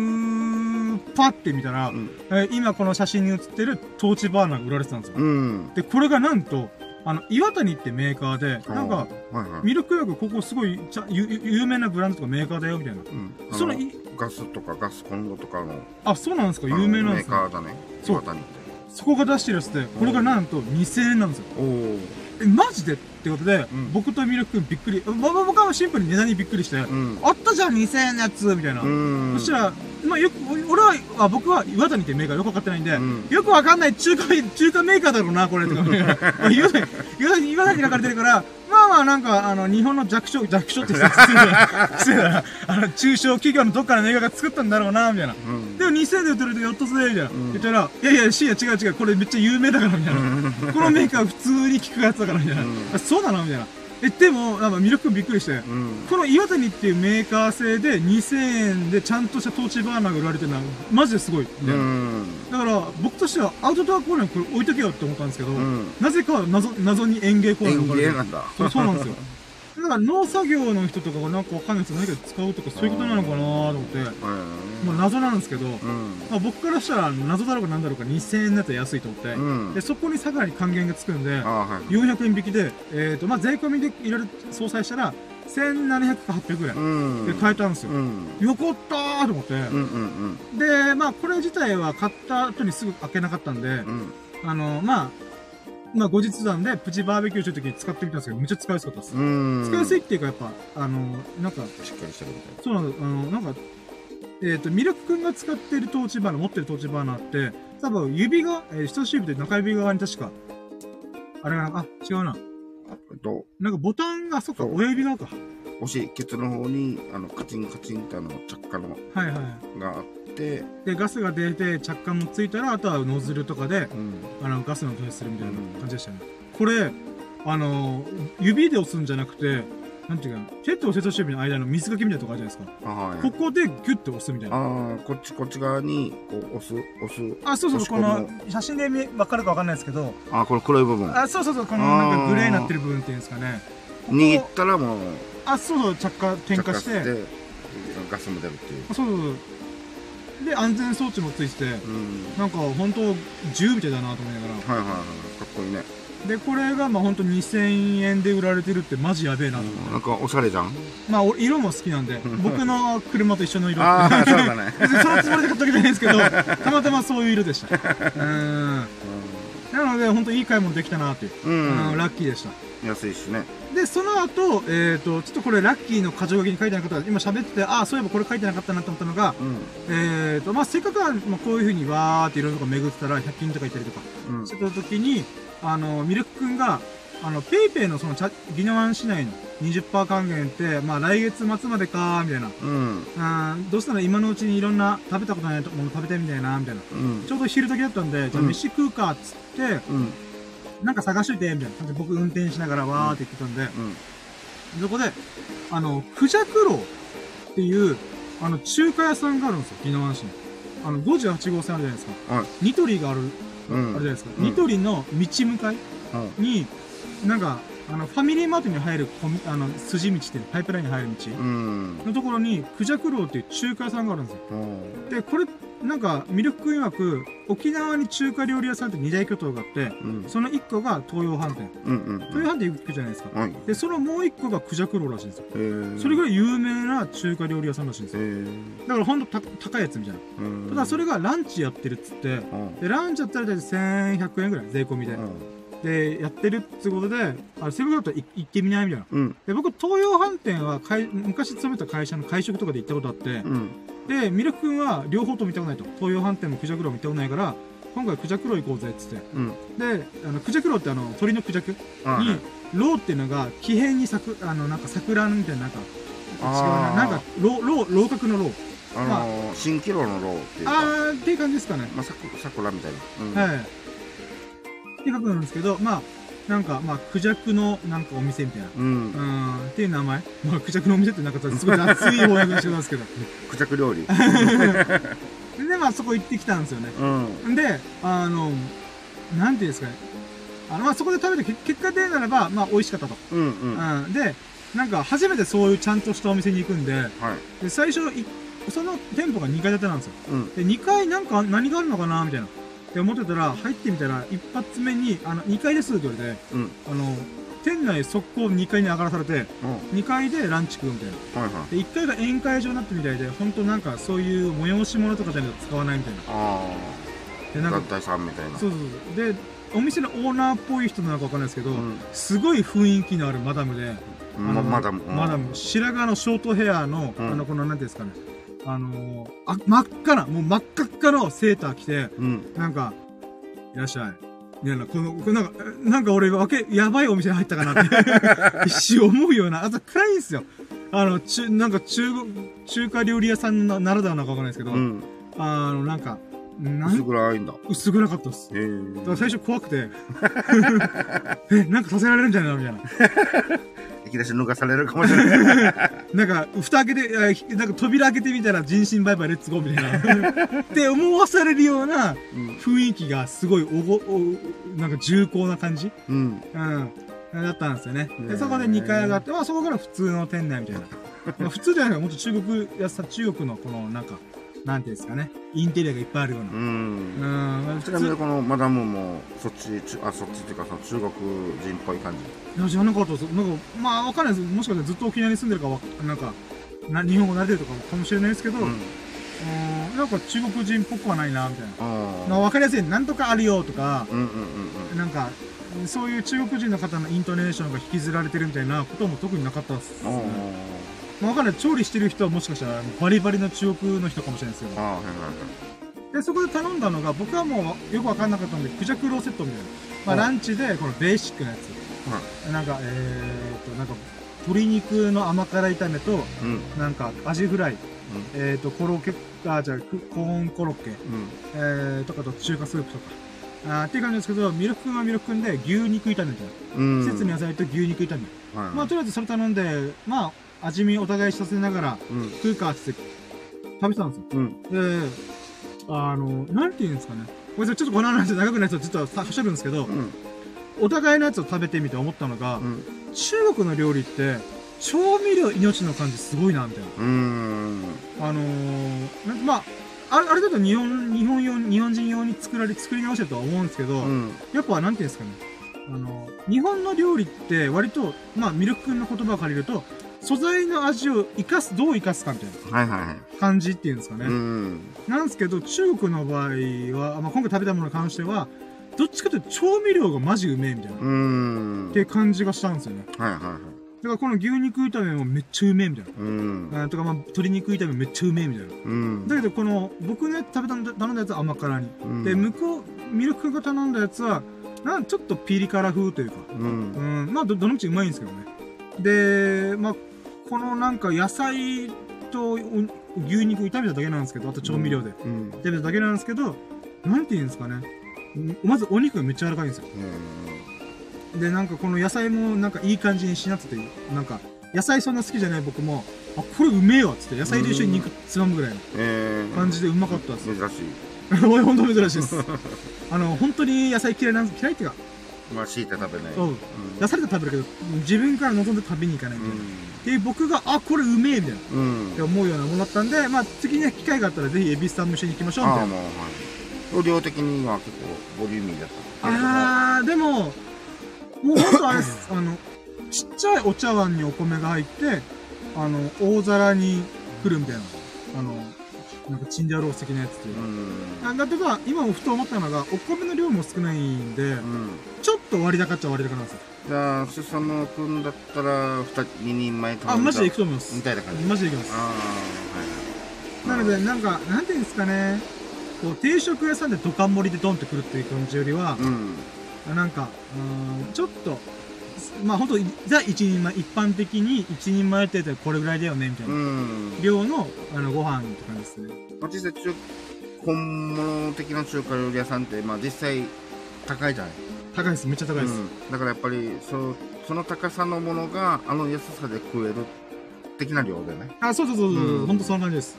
ん、パッて見たら、うん。えー今この写真に写ってるトーチバーナーが売られてたんですよ。うん。で、これがなんと、あの、岩谷ってメーカーで、なんか、はいはい。ミルク薬ここすごいちゃゆゆ有名なブランドとかメーカーだよみたいな。うん。そのガスとかガスコンロとかのあ、そうなんですか有名なんですかメーカーだね。そう岩谷ってそこが出してるやつで、これがなんと2000円なんですよ。おお。え、マジで？ってことで、うん僕とミルク君びっくり。僕はシンプルに値段にびっくりして、うん。あったじゃん2000円のやつみたいな。うん。そしたら、まあよく、俺は、あ僕は岩谷ってメーカーよくわかってないんで、うんよくわかんない中華、中華メーカーだろうな、これ、とか思いながら岩谷、岩谷、岩谷に書かれてるから、まあまあなんか、あの、日本の弱小、弱小って失礼だな 失礼だな。あの、中小企業のどっかのメーカーが作ったんだろうな、みたいな。うん。でも2000円で売ってるとやっとすね、みたいな。ん言ったら、いやいや、シーや違う違う、これめっちゃ有名だから、みたいな。このメーカー普通に聞くやつだから、みたいな。うんあそうなの？みたいな。え、でも、なんかミルク君びっくりして、うん。この岩谷っていうメーカー製で2000円でちゃんとしたトーチバーナーが売られてるのはマジですごい。みたいなうん。だから僕としてはアウトドアコーナーにこれ置いとけよって思ったんですけど、うんなぜか謎謎に園芸コーナーに園置かれてる芸なんだ。そうそうなんですよ。だから農作業の人とかがなんかわかんないです何か使うとかそういうことなのかなと思って、まあ謎なんですけど、うん。まあ、僕からしたら謎だろうかなんだろうか2000円だったら安いと思って、うん。でそこにさらに還元がつくんで、はい。400円引きで、えっ、と、まあ、税込みでいろいろ相殺したら、1700か800ぐらいうん。で買えたんですよ。うん。よかったーと思って。で、まあ、これ自体は買った後にすぐ開けなかったんで、うん。あの、まあ、まあ、後日談でプチバーベキューするときに使ってみたんですけど、めっちゃ使いやすかったです。うん。使いやすいっていうか、やっぱ、あの、なんか、しっかりしてるみたいそうなんだ、あの、なんか、えっ、と、ミルクくんが使ってるトーチバーナー、持ってるトーチバーナーって、多分指が、えー人差し指で中指側に確か、あれが、あ、違うな。な。と、なんかボタンが、そっか、親指側か。押し、ケツの方に、あの、カチンカチンってあの、着火のはいはい。があって、で、ガスが出て、着火もついたら、あとはノズルとかで、うん。あの、ガスの投資するみたいな感じでしたね。これ、あの、指で押すんじゃなくて、なんていうか、手と人差し指の間の水かけみたいなとこあるじゃないですか。あはい。ここでギュッて押すみたいな。ああ、こっち、こっち側に、こう、押す、押す。あ、そうそうこの、写真で見わかるかわかんないですけど、あーこの黒い部分。あ、そうそうそう、このなんかグレーになってる部分っていうんですかね。握ったらもう、あ、そうそう、着火、点火して、ガスも出るっていう。あそうそうそう。で、安全装置もついてて、うん。なんか本当銃みたいだなと思いながら。はいはいはい。かっこいいね。で、これがまあ本当2000円で売られてるってマジやべえなと思って。なんかおしゃれじゃん？まあ、お色も好きなんで、僕の車と一緒の色。ああ、そうだね。そのつもりで買ったわけじゃないんですけど、たまたまそういう色でした。うーん。なので、本当いい買い物できたなっていう。ううんん。ラッキーでした。安いしね。で、その後、えっ、と、ちょっとこれラッキーの箇条書きに書いてなかった今喋ってて、ああ、そういえばこれ書いてなかったなと思ったのが、うん。えっ、と、まあ、せっかくは、まあ、こういう風にわーっていろんなとこ巡ってたら、100均とか行ったりとかうんしてた時に、あの、ミルクくんが、あの、ペイペイのその、チャギノワン市内の20%還元って、まあ、来月末までかー、みたいな。うん。あーどうしたら今のうちにいろんな食べたことないもの食べたいみたいな、みたいな。うん。ちょうど昼時だったんで、じゃあうん飯食うか、っつって、うん。なんか探しといて、みたいな感じで僕運転しながらわーって言ってたんで、そこで、あの、クジャクロウっていう、あの、中華屋さんがあるんですよ、宜野湾市に。あの、58号線あるじゃないですか。はい。ニトリがある、うん。あるじゃないですか。うんニトリの道向かいうん。に、なんか、あの、ファミリーマートに入るあの、筋道っていうのパイプラインに入る道うん。のところに、クジャクロウっていう中華屋さんがあるんですよ。うん。で、これ、なんか、ミルク君曰く、沖縄に中華料理屋さんって二大巨頭があって、うん。その一個が東洋飯店。うん。うん。東洋飯店行くじゃないですか。はい。で、そのもう一個がクジャクロウらしいんですよ。えー。それぐらい有名な中華料理屋さんらしいんですえよ。ー。だからほんとた高いやつみたいな。うん。ただそれがランチやってるっつって、うん。で、ランチやったら大体1100円ぐらい、税込みで。で、やってるってことで、あ、セブンだったらい行ってみないみたいな。うん。で、僕、東洋飯店は昔勤めた会社の会食とかで行ったことあって、うん。で、ミルク君は両方とも見たことないと。東洋飯店もクジャクロ見たことないから、今回クジャクロウ行こうぜっつって。うん。で、あの、クジャクロウってあの、鳥のクジャク？に、ロウっていうのが、木片に咲く、あの、なんか桜みたいな、なんか、違うな。なんか、ロウ、ロウ、楼閣のロウ。あのー、蜃気楼の楼っていうか。あー、っていう感じですかね。まあ、さく、桜みたいな。うん。はい。って書くんですけど、まあ、なんか、まあ、クジャクのなんかお店みたいな。うんう。ん、っていう名前。まあ、クジャクのお店ってなんかすごい熱い翻訳にしてますけど。クジャク料理。で、まあ、そこ行ってきたんですよね。うん。で、あの、なんていうんですかね。あの、まあ、そこで食べてけ結果でならば、まあ、美味しかったと。うん。うん。はうん。で、なんか、初めてそういうちゃんとしたお店に行くんで、い。で、最初、いその店舗が2階建てなんですよ。うん。で、2階なんか何があるのかなみたいな。って思ってたら、入ってみたら、一発目に、あの、2階ですって言われて、うん。あの、店内速攻2階に上がらされて、うん。2階でランチ食うみたいな。はいはい。で、1階が宴会場になってみたいで、ほんとなんかそういう催し物とかじゃないと使わないみたいな。あで、あ。なんか団、体さんみたいな。そうそうそう。で、お店のオーナーっぽい人なのかわかんないですけど、うん。すごい雰囲気のあるマダムで、あのま、まだ、マダム、白髪のショートヘアの、うんあの、この、なんていうんですかね、あのーあ、真っ赤な、もう真っ赤っかのセーター着て、うん。なんか、いらっしゃい。みたいな、この、これなんか、えなんか俺、わけ、やばいお店に入ったかなって、一瞬思うような、あと暗いんですよ。あの、中、なんか中国、中華料理屋さんのならではなのかわかんないですけど、うん。あの、なんか、な薄ん、暗いんだ。薄暗かったです。へえ。だから最初怖くて、え、なんかさせられるんじゃないのみたいな。いきなり脱がされるかもしれない。なんか、蓋開けて、あひなんか扉開けてみたら人身売買レッツゴーみたいな。って思わされるようなうん。雰囲気がすごいおご、おなんか重厚な感じうん。うん。だったんですよね。で、そこで2階上がって、まあそこから普通の店内みたいな。まあ普通じゃないか、もっと中国やさ、中国のこのなんか、なんていうんですかね。インテリアがいっぱいあるような。う。うんん、まあ普通、ちなみにこのマダムも、そっち、ちあ、そっちっていうか、その中国人っぽい感じ。いや、知らなかったです。なんか、まあわかんないです。もしかしたらずっと沖縄に住んでるかわ、なんか、な日本語慣れてるとかかもしれないですけど、うん、うん。なんか中国人っぽくはないな、みたいな。あまあわかりやすい、なんとかあるよとかあ。、うんうんうんなんか、そういう中国人の方のイントネーションが引きずられてるみたいなことも特になかったです、うん。ね。あまあ、わかんない。調理してる人はもしかしたらバリバリの中国の人かもしれないですけあ。あど。あ、はいはいで、そこで頼んだのが、僕はもうよくわかんなかったんで、クジャクローセットみたいな。まあ、うんランチで、このベーシックなやつ。なんか、えーと、なんか、鶏肉の甘辛炒めと、はい。うん。なんか、アジフライ、えーと、コロッケ、あ、じゃあ、クコーンコロッケ、うん。えー、とかと中華スープとか。あーっていう感じですけど、ミルク君はミルク君で牛肉炒めみたいな。うん。季節の野菜と牛肉炒め。はい。まあ、とりあえずそれ頼んで、まあ、味見お互いさせながら、うん。食うかって食べてたんですよ。うん。で、あの、なんて言うんですかね。これちょっとこの話長くなるとちょっとさ、はしゃるんですけど、うん。お互いのやつを食べてみて思ったのが、うん。中国の料理って、調味料命の感じすごいな、みたいな。うん。あのー、なんかまあ、あれ、あれだと日本、日本用に、日本人用に作られ、作り直してるとは思うんですけど、うん。やっぱなんていうんですかね。あの、日本の料理って割と、まあ、ミルク君の言葉を借りると、素材の味を生かす、どう生かすかみたいはいはいはい。な感じっていうんですかね。うん。なんですけど、中国の場合は、まあ、今回食べたものに関しては、どっちかというと調味料がマジうめえみたいな、っうん。て感じがしたんですよね。はいはいはい。だからこの牛肉炒めもめっちゃうめえみたいうん。とかまあ、鶏肉炒めめっちゃうめえみたいな。うん。だけどこの、僕のやつ食べたんだ頼んだやつは甘辛に。うんで、向こう、ミルクが頼んだやつは、なんちょっとピリ辛風というか。うん。うん、まあど、どのみちうまいんですけどね。で、まあ、このなんか野菜とお牛肉炒めただけなんですけど、あと調味料で。うん。炒めただけなんですけど、なんて言うんですかね。んまずお肉がめっちゃ柔らかいんですよ。で、なんかこの野菜もなんかいい感じにしなってて、なんか野菜そんな好きじゃない僕も、あ、これうめえわっつって、野菜と一緒に肉つまむぐらいのえー、感じでうまかったです。珍しい。おい、ほんと珍しいです。あの、本当に野菜嫌いなん嫌いっていうか、まあ、敷いて食べない。うんうん。出されたら食べるけど、自分から望んで食べに行かないみたいな。で、僕が、あ、これうめえみたいな。うん。って思うようなものだったんで、まあ、次ね、機会があったらぜひ、エビスさんも一緒に行きましょうみああ、たいな。量的には結構ボリューミーだった。あー、でも、もうほんとあれです。あの、ちっちゃいお茶碗にお米が入って、あの、大皿に来るみたいな。あの、なんかチンジャロース的なやつっていううか。ん。あだってか、今もふと思ったのが、お米の量も少ないんで、うん。ちょっと割高っちゃ割高なんですよ。じゃあ、スサノ君だったら、二人、二人前あ、マジで行くとみ思います。たいな感じ。マジで行きます。ああ、はい。なので、なんか、なんていうんですかね、こう、定食屋さんでドカン盛りでドンってくるっていう感じよりは、うん。なんか、うーん、ちょっと、まあ本当ザ一人前、一般的に一人前って言ったらこれぐらいだよね、みたいうな。ん。量の、あの、ご飯って感じですね。まあ、実際中、本物的な中華料理屋さんって、まあ実際、高いじゃない。高いです。めっちゃ高いです。うん。だからやっぱり、そその高さのものが、あの安さで食える、的な量だよね。あ、そうそうそうそう、うんほんとそんな感じです。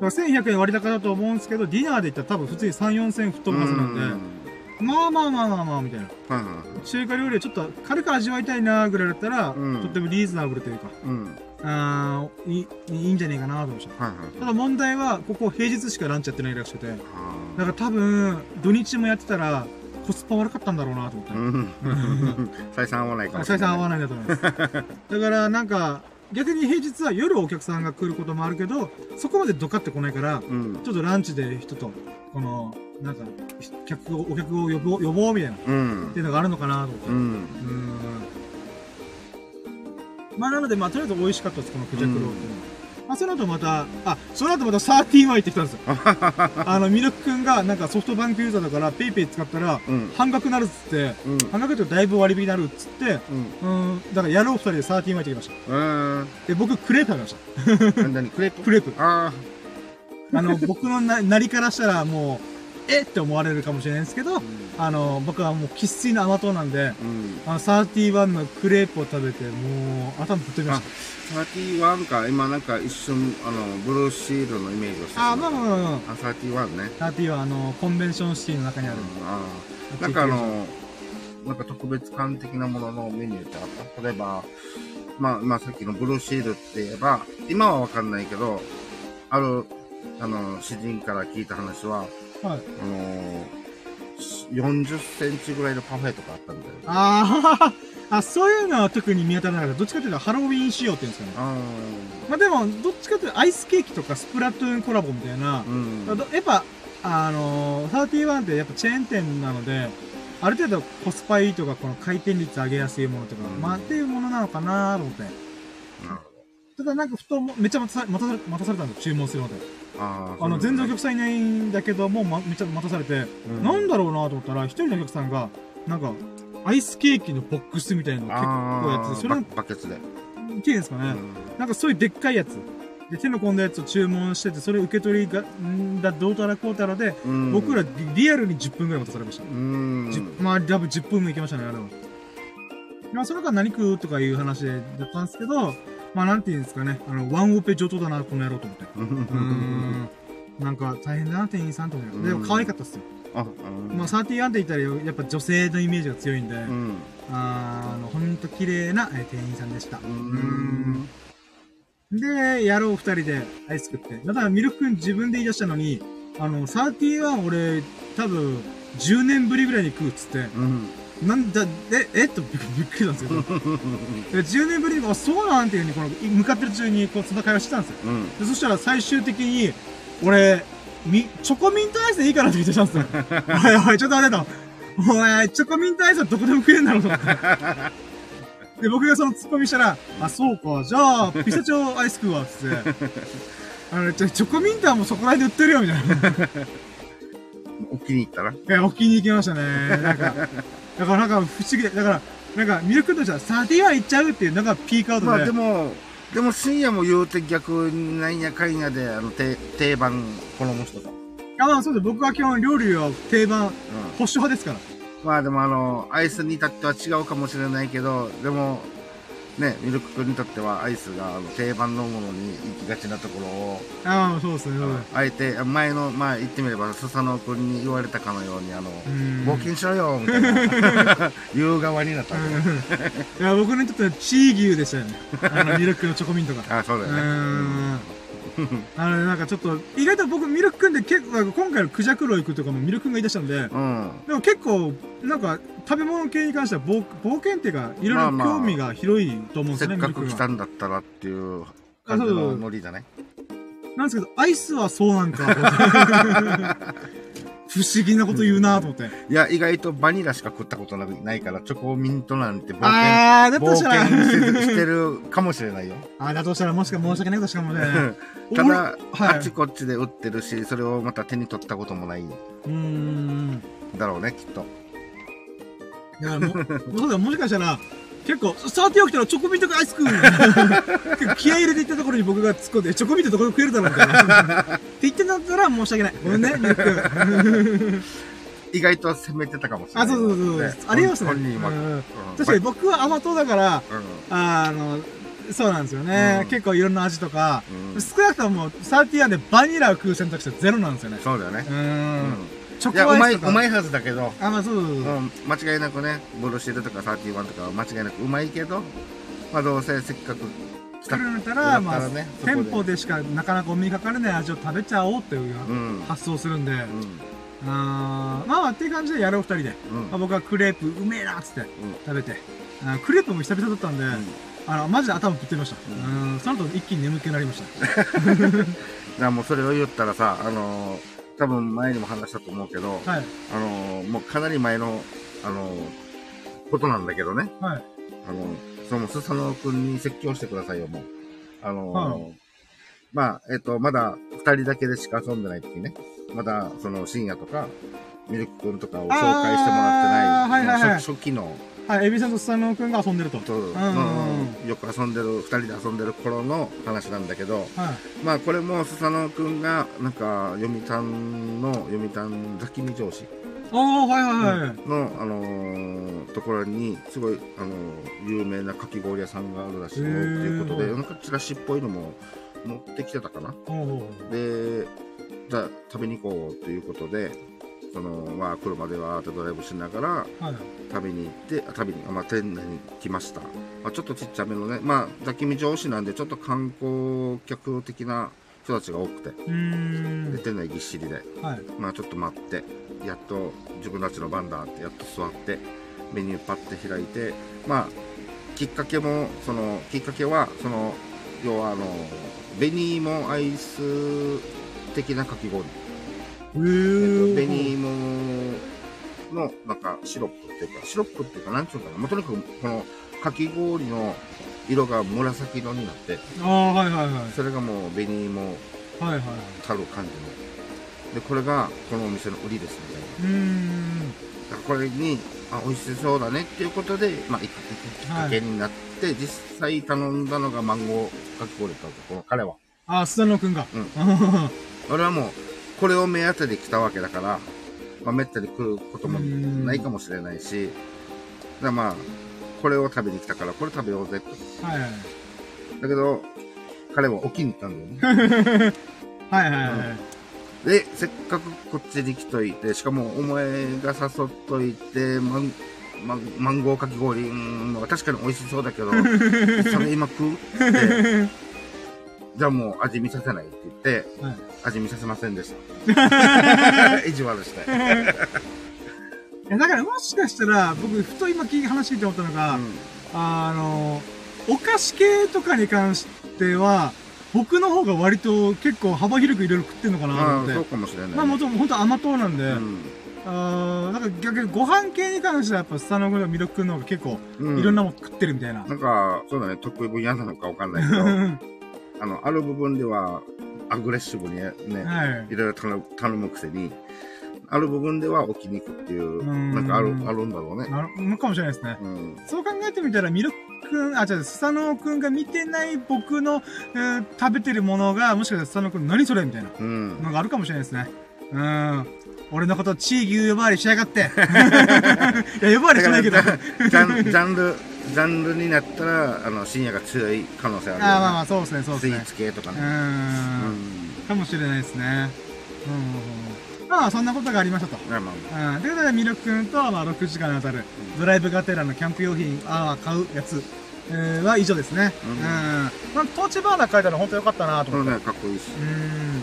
だから1100円割高だと思うんですけど、ディナーで言ったら多分普通に3、4千円吹っ飛ぶはずなんで、まあまあまあまあまあ、みたいな。はいはい。中華料理でちょっと軽く味わいたいなぐらいだったら、うんとってもリーズナブルというか、うん。あーいいいいんじゃねえかなと思いました。はいはい。ただ問題は、ここ平日しかランチやってないらしくて、あだから多分、土日もやってたら、コスパ悪かったんだろうなと思ってー。うん。採算合わないかも。採算合わないんだと思います。だからなんか、逆に平日は夜お客さんが来ることもあるけど、そこまでドカってこないから、うん。ちょっとランチで人と、この、なんか、客を、お客を呼ぼう、呼ぼうみたいな、っうんて。いうのがあるのかなと思って。う。うんん。まあなので、まあとりあえず美味しかったです、このクジャクローっていうのは。まあその後また、あ、その後また31行ってきたんですよ。あの、ミルクくんがなんかソフトバンクユーザーだから、ペイペイ使ったら、うん。半額なるっつって、うん。半額ってだいぶ割引になるっつって、うん。うん、だからやろう二人で31行ってきました。うん。で、僕、クレープ食べました。何クレープ？クレープ。ああの、僕のな、なりからしたらもう、えって思われるかもしれないんですけどあ。、あの、僕はもう生粋の甘党なんで、うん。あの、31のクレープを食べて、もう、頭ぶっ飛びまし31か、今なんか一瞬、あの、ブルーシールのイメージをしてた。あ、まあまあまあまあ。あ、31ね。31は、あの、コンベンションシティの中にある。ああ。なんかあの、なんか特別感的なもののメニューってあった例えば、まあ、まあさっきのブルーシールって言えば、今はわかんないけど、ある、あの、詩人から聞いた話は、はい。あの40センチぐらいのパフェとかあったんだよ。ああ、あ、そういうのは特に見当たらなかった。どっちかというとハロウィン仕様っていうんですかね。あまあでも、どっちかというとアイスケーキとかスプラトゥーンコラボみたいなあ。、うん。どやっぱ、あのー、31ってやっぱチェーン店なので、ある程度コスパいいとか、この回転率上げやすいものとか、うんまあっていうものなのかなと思って。ただなんかふとも、めっちゃ待たさ待たされ待たされたんですよ、注文するまで。ど。ああ。あの、全然お然客さんいないんだけども、ま、めっちゃ待たされて、なんだろうなと思ったら、一人のお客さんが、なんか、アイスケーキのボックスみたいなのを結構やってて、それバの、バケツで。綺麗ですかね、なんかそういうでっかいやつ。で、手の込んだやつを注文してて、それ受け取りが、んだ、どうたらこうたらで、うん僕らリリアルに10分ぐらい待たされました。うん。じまあ、多分10分も行きましたね、あれは。まあ、その間何食うとかいう話だったんですけど、まあ、なんていうんですかね、あの、ワンオペ上等だな、この野郎と思って。うん。なんか、大変だな、店員さんと思って。でも、可愛かったっすよ。あ、まあ、31って言ったら、やっぱ女性のイメージが強いんで、うん。あの、ほんと綺麗なえー店員さんでした。ううんで、やろう二人でアイス食って。だからミルク君自分で言い出したのに、あの、31俺、多分、10年ぶりぐらいに食うっつって、うん。なんだ、え、えっとびっくりなんですけど、で10年ぶりに、あ、そうなんっていうふうに、この、向かってる中に、こう、そんな会話してたんですよ。うん。でそしたら最終的に、俺、み、チョコミントアイスでいいかなって言ってたんですよ。おいおい、ちょっと待てと。おい、チョコミントアイスはどこでも食えんだろうと思って。で、僕がそのツッコミしたら、あ、そうか、じゃあ、ピスタチオアイス食うわ、つって。あの、チョコミントはもうそこら辺で売ってるよ、みたいな。お気に入ったらえ、置きに行きましたね。なんか、だからなんか不思議で、だから、なんか、ミルクとしては31行っちゃうっていうのがピークアウトで。まあでも、でも深夜も言うて逆になんやかんやで、あの、定定番好む人だ。あ、まあそうです。僕は基本料理は定番、うん。保守派ですから。まあでもあの、アイスに至っては違うかもしれないけど、でも、ね、ミルク君にとってはアイスがあの定番のものに行きがちなところを、ああ、そうですね。あえて、前の、まあ言ってみれば、スサノオ君に言われたかのように、あの、ん冒険しろよみたいな、言う側になったわけいや、僕にとってはチー牛でしたよね。あの、ミルクのチョコミントが。あ、そうだうよね。ん。あの、なんかちょっと、意外と僕、ミルクくんで結構、今回のクジャクロ行くとかもミルクくんが言い出したんで、うん。でも結構、なんか、食べ物系に関しては冒冒険っていうか、いろいろまあまあ興味が広いと思うんですよね、せっかミルク君はく来たんだったらっていう感じのノリだね。なんですけど、アイスはそうなんか。不思議なこと言うなと思って。いや、意外とバニラしか食ったことなないから、チョコミントなんて冒険、あー、だと冒したら、険してるかもしれないよ。あーだとしたらもしか申し訳ないことしかもね。ただ、はいあっちこっちで売ってるし、それをまた手に取ったこともないんうーん。だろうね、きっと。いや、もう、そうだよ、もしかしたら、結構、触ってよきたらチョコミントがアイス食う結構気合い入れていったところに僕が突っ込んで、チョコミントどこで食えるだろうみたいな。って言ってたら申し訳ない。ごめんね、ミルク君。意外と攻めてたかもしれなあ、い。そうそうそうそう、ねありますね。本人は。うんうん確かに僕は甘党だから、うんあの、そうなんですよね。うん結構いろんな味とか、うん少なくとも31でバニラを食う選択肢はゼロなんですよね。そうだよねう。。うんチョいや、うまい、コアイスとか。うまいはずだけど、あ、まあそうそうそう。うん、間違いなくね、ブルーシールとか31とかは間違いなくうまいけど、まあどうせせっかく来た来るんだったら、まあ、店舗でしかなかなかお目にかかれない味を食べちゃおうっていううん。発想するんで、うん。あーまあまあっていう感じでやろう二人で、うん。まあ、僕はクレープうめえなっつって食べて、あークレープも久々だったんで、あのマジで頭ぶってました、ううん、その後一気に眠気になりました。だからもうそれを言ったらさ、あのー多分前にも話したと思うけど、はいあのーもうかなり前の、あのーことなんだけどね。はいあの、その、スサノオ君に説教してくださいよ、もう。あのーはいまあ、えっ、と、まだ二人だけでしか遊んでない時ね。まだ、その、深夜とか、ミルク君とかを紹介してもらってない、はいはいはい初初期の、はいエビさんとスサノオくんが遊んでると。と、んうんよく遊んでる、二人で遊んでる頃の話なんだけど、はい。まあこれもスサノオくんがなんか読谷の読谷ザキミ城市おーはいはいはい、の、あのーところにすごい、あのー有名なかき氷屋さんがあるらしいよっていうことでなんかチラシっぽいのも持ってきてたかな。でじゃあ食べに行こうということでそのまあ車でわーってドライブしながらはい。食べに行ってあ食べに、あまあ、店内に来ました、まあ、ちょっとちっちゃめのねまあザキミ城市なんでちょっと観光客的な人たちが多くて。うーん。で店内ぎっしりで。はい。まあちょっと待って。やっと自分たちの番だってやっと座ってメニューパッて開いてまあきっかけもそのきっかけはその要はあの紅芋アイス的なかき氷、へえっー。と、紅芋のなんかシロップっていうかシロップっていうかなんていうのかな、まあ、とにかくこのかき氷の色が紫色になってああはいはいはい。それがもう紅芋はいはいたる感じの。でこれがこのお店の売りですみたいな。うーんだからこれに、あ、美味しそうだねっていうことで、まあ、行くきっかけになって、実際頼んだのがマンゴーかき氷だったこの彼は。あスサノオくんが。うん。あ俺はもう、これを目当てで来たわけだから、まあ、めったに来ることもうんないかもしれないし、だからまあ、これを食べに来たから、これ食べようぜって。ーはいはい。だけど、彼は起きに行ったんだよね。はいはいはいで、せっかくこっちに来といて、しかもお前が誘っといて、マン、マンマンゴーかき氷、うーん、まあ確かに美味しそうだけど、それ今食うって、じゃあもう味見させないって言って、はい味見させませんでした。意地悪して。いやだからもしかしたら、僕、ふと今聞い話聞いて思ったのが、あの、お菓子系とかに関しては、僕の方が割と結構幅広くいろいろ食ってんのかうん、なって。そうかもしれない。まあもともと本当甘党なんで、うんあーなんか逆にご飯系に関してはやっぱスタノ君のミルク君の方が結構うんいろんなもの食ってるみたいな。なんか、そうだね、得意分野なのかわかんないけど、あの、ある部分では、アグレッシブにね、はい。いろいろ頼む頼むくせに、ある部分では置きに行くっていう、んなんかある、あるんだろうね。なるのかもしれないですね。うん。そう考えてみたら、ミルク君、あ、違う、スサノオ君が見てない僕の、えー食べてるものが、もしかしたらスサノオ君何それみたいなうん。のがあるかもしれないですね。うん。俺のこと地域呼ばわりしやがって。いや、呼ばわりしないけど。ジャンジャンル、ジャンルになったら、あの、深夜が強い可能性あるよ、ね。あ、まあまあ、そうですね、そうですねスイー。ツ系とかうね。ー。うんん。かもしれないですね。うん。まあ、そんなことがありましたと。まあまあ。うん。ということで、ミルク君と、まあ、6時間にわたる、ドライブがてらのキャンプ用品、ああ、買うやつ、えーは以上ですね。う。うんんまあ、トーチバーナー書いたの本当良かったなと思って。これね、かっこいいし。うん。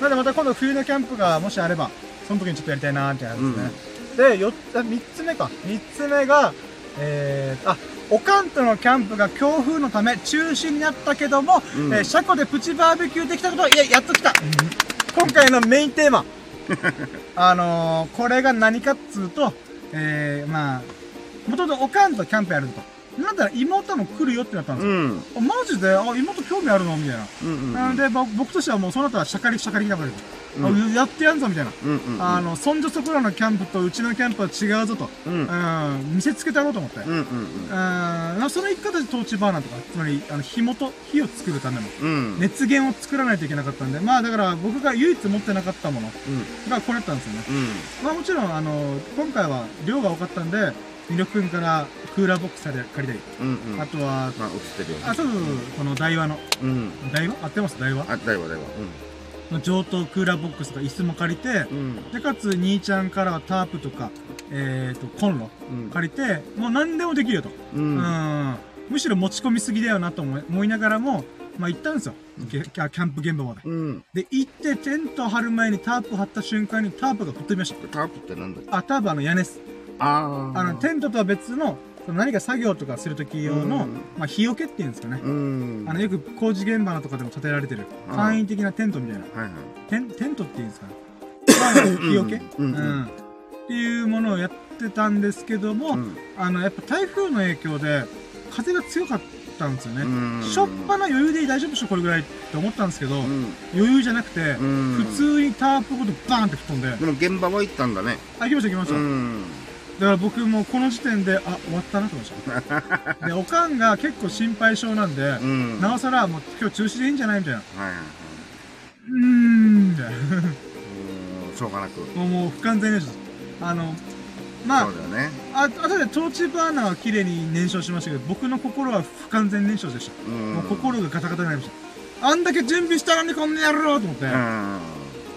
なので、また今度冬のキャンプがもしあれば、その時にちょっとやりたいなーって感じですね。で、よあ三つ目か。三つ目が、えー、あ、おかんとのキャンプが強風のため中止になったけども、うんえー車庫でプチバーベキューできたこと、いや、やっと来た、今回のメインテーマ。あのー、これが何かっつうと、えー、まあ、もともとおかんとキャンプやると。なんだら妹も来るよってなったんですよ。うん。あマジで？あ、妹興味あるの？みたいな。うんうん。なので、ぼ僕としてはもうその後はシャカリシャカリながら、うんあやってやんぞみたいな。うんうんうん。あの、そんじょそこらのキャンプとうちのキャンプは違うぞと。うん。ううんん、見せつけたろうと思って。うん、うんうん。その一方でトーチバーナーとか、つまり、あの、火元、火を作るためのうん。熱源を作らないといけなかったんで、まあだから僕が唯一持ってなかったものうん。がこれだったんですよね。うん。まあもちろん、あの、今回は量が多かったんで、魅力君からクーラーボックス借りたり、うんうん。あとは、まあ、映ってるよね。あ、そうそうこの台湾の、うん。台湾合ってます？台湾あ、だいぶだいぶ。の上等クーラーボックスとか椅子も借りて、うん。で、かつ、兄ちゃんからはタープとか、えーと、コンロうん。借りて、もう何でもできるよと。う。うんん。むしろ持ち込みすぎだよなと思いながらも、まあ行ったんですよ。キャンプ現場まで。うん。で、行ってテント張る前にタープ張った瞬間にタープが吹っ飛びました。タープってなんだっけ？あ、タープあの屋根です。あの、テントとは別の、その何か作業とかするとき用の、うんまあ日よけっていうんですかね。うん。あの、よく工事現場のとかでも建てられてる、うん簡易的なテントみたいな。はいはい。テン、テントっていうんですかね。まあ日よけうんうんうん。っていうものをやってたんですけども、うんあの、やっぱ台風の影響で、風が強かったんですよね。うんしょっぱな余裕で大丈夫でしょこれぐらいって思ったんですけど、うん。余裕じゃなくて、うん普通にタープごとバーンって吹っ飛んで、でも現場は行ったんだね。あ、行きました行きました。うん。だから僕もこの時点で、あ、終わったなと思いました。で、おかんが結構心配性なんで、うん。なおさらもう今日中止でいいんじゃない？みたいな。はいはいはい。うーん、みたいな。うん。しょうがなく。もうもう不完全燃焼。あの、まあそう、だよね。あ、あとでトーチバーナーは綺麗に燃焼しましたけど、僕の心は不完全燃焼でした。うん。もう心がガタガタになりました。あんだけ準備したのにこんなやろうと思って。うん。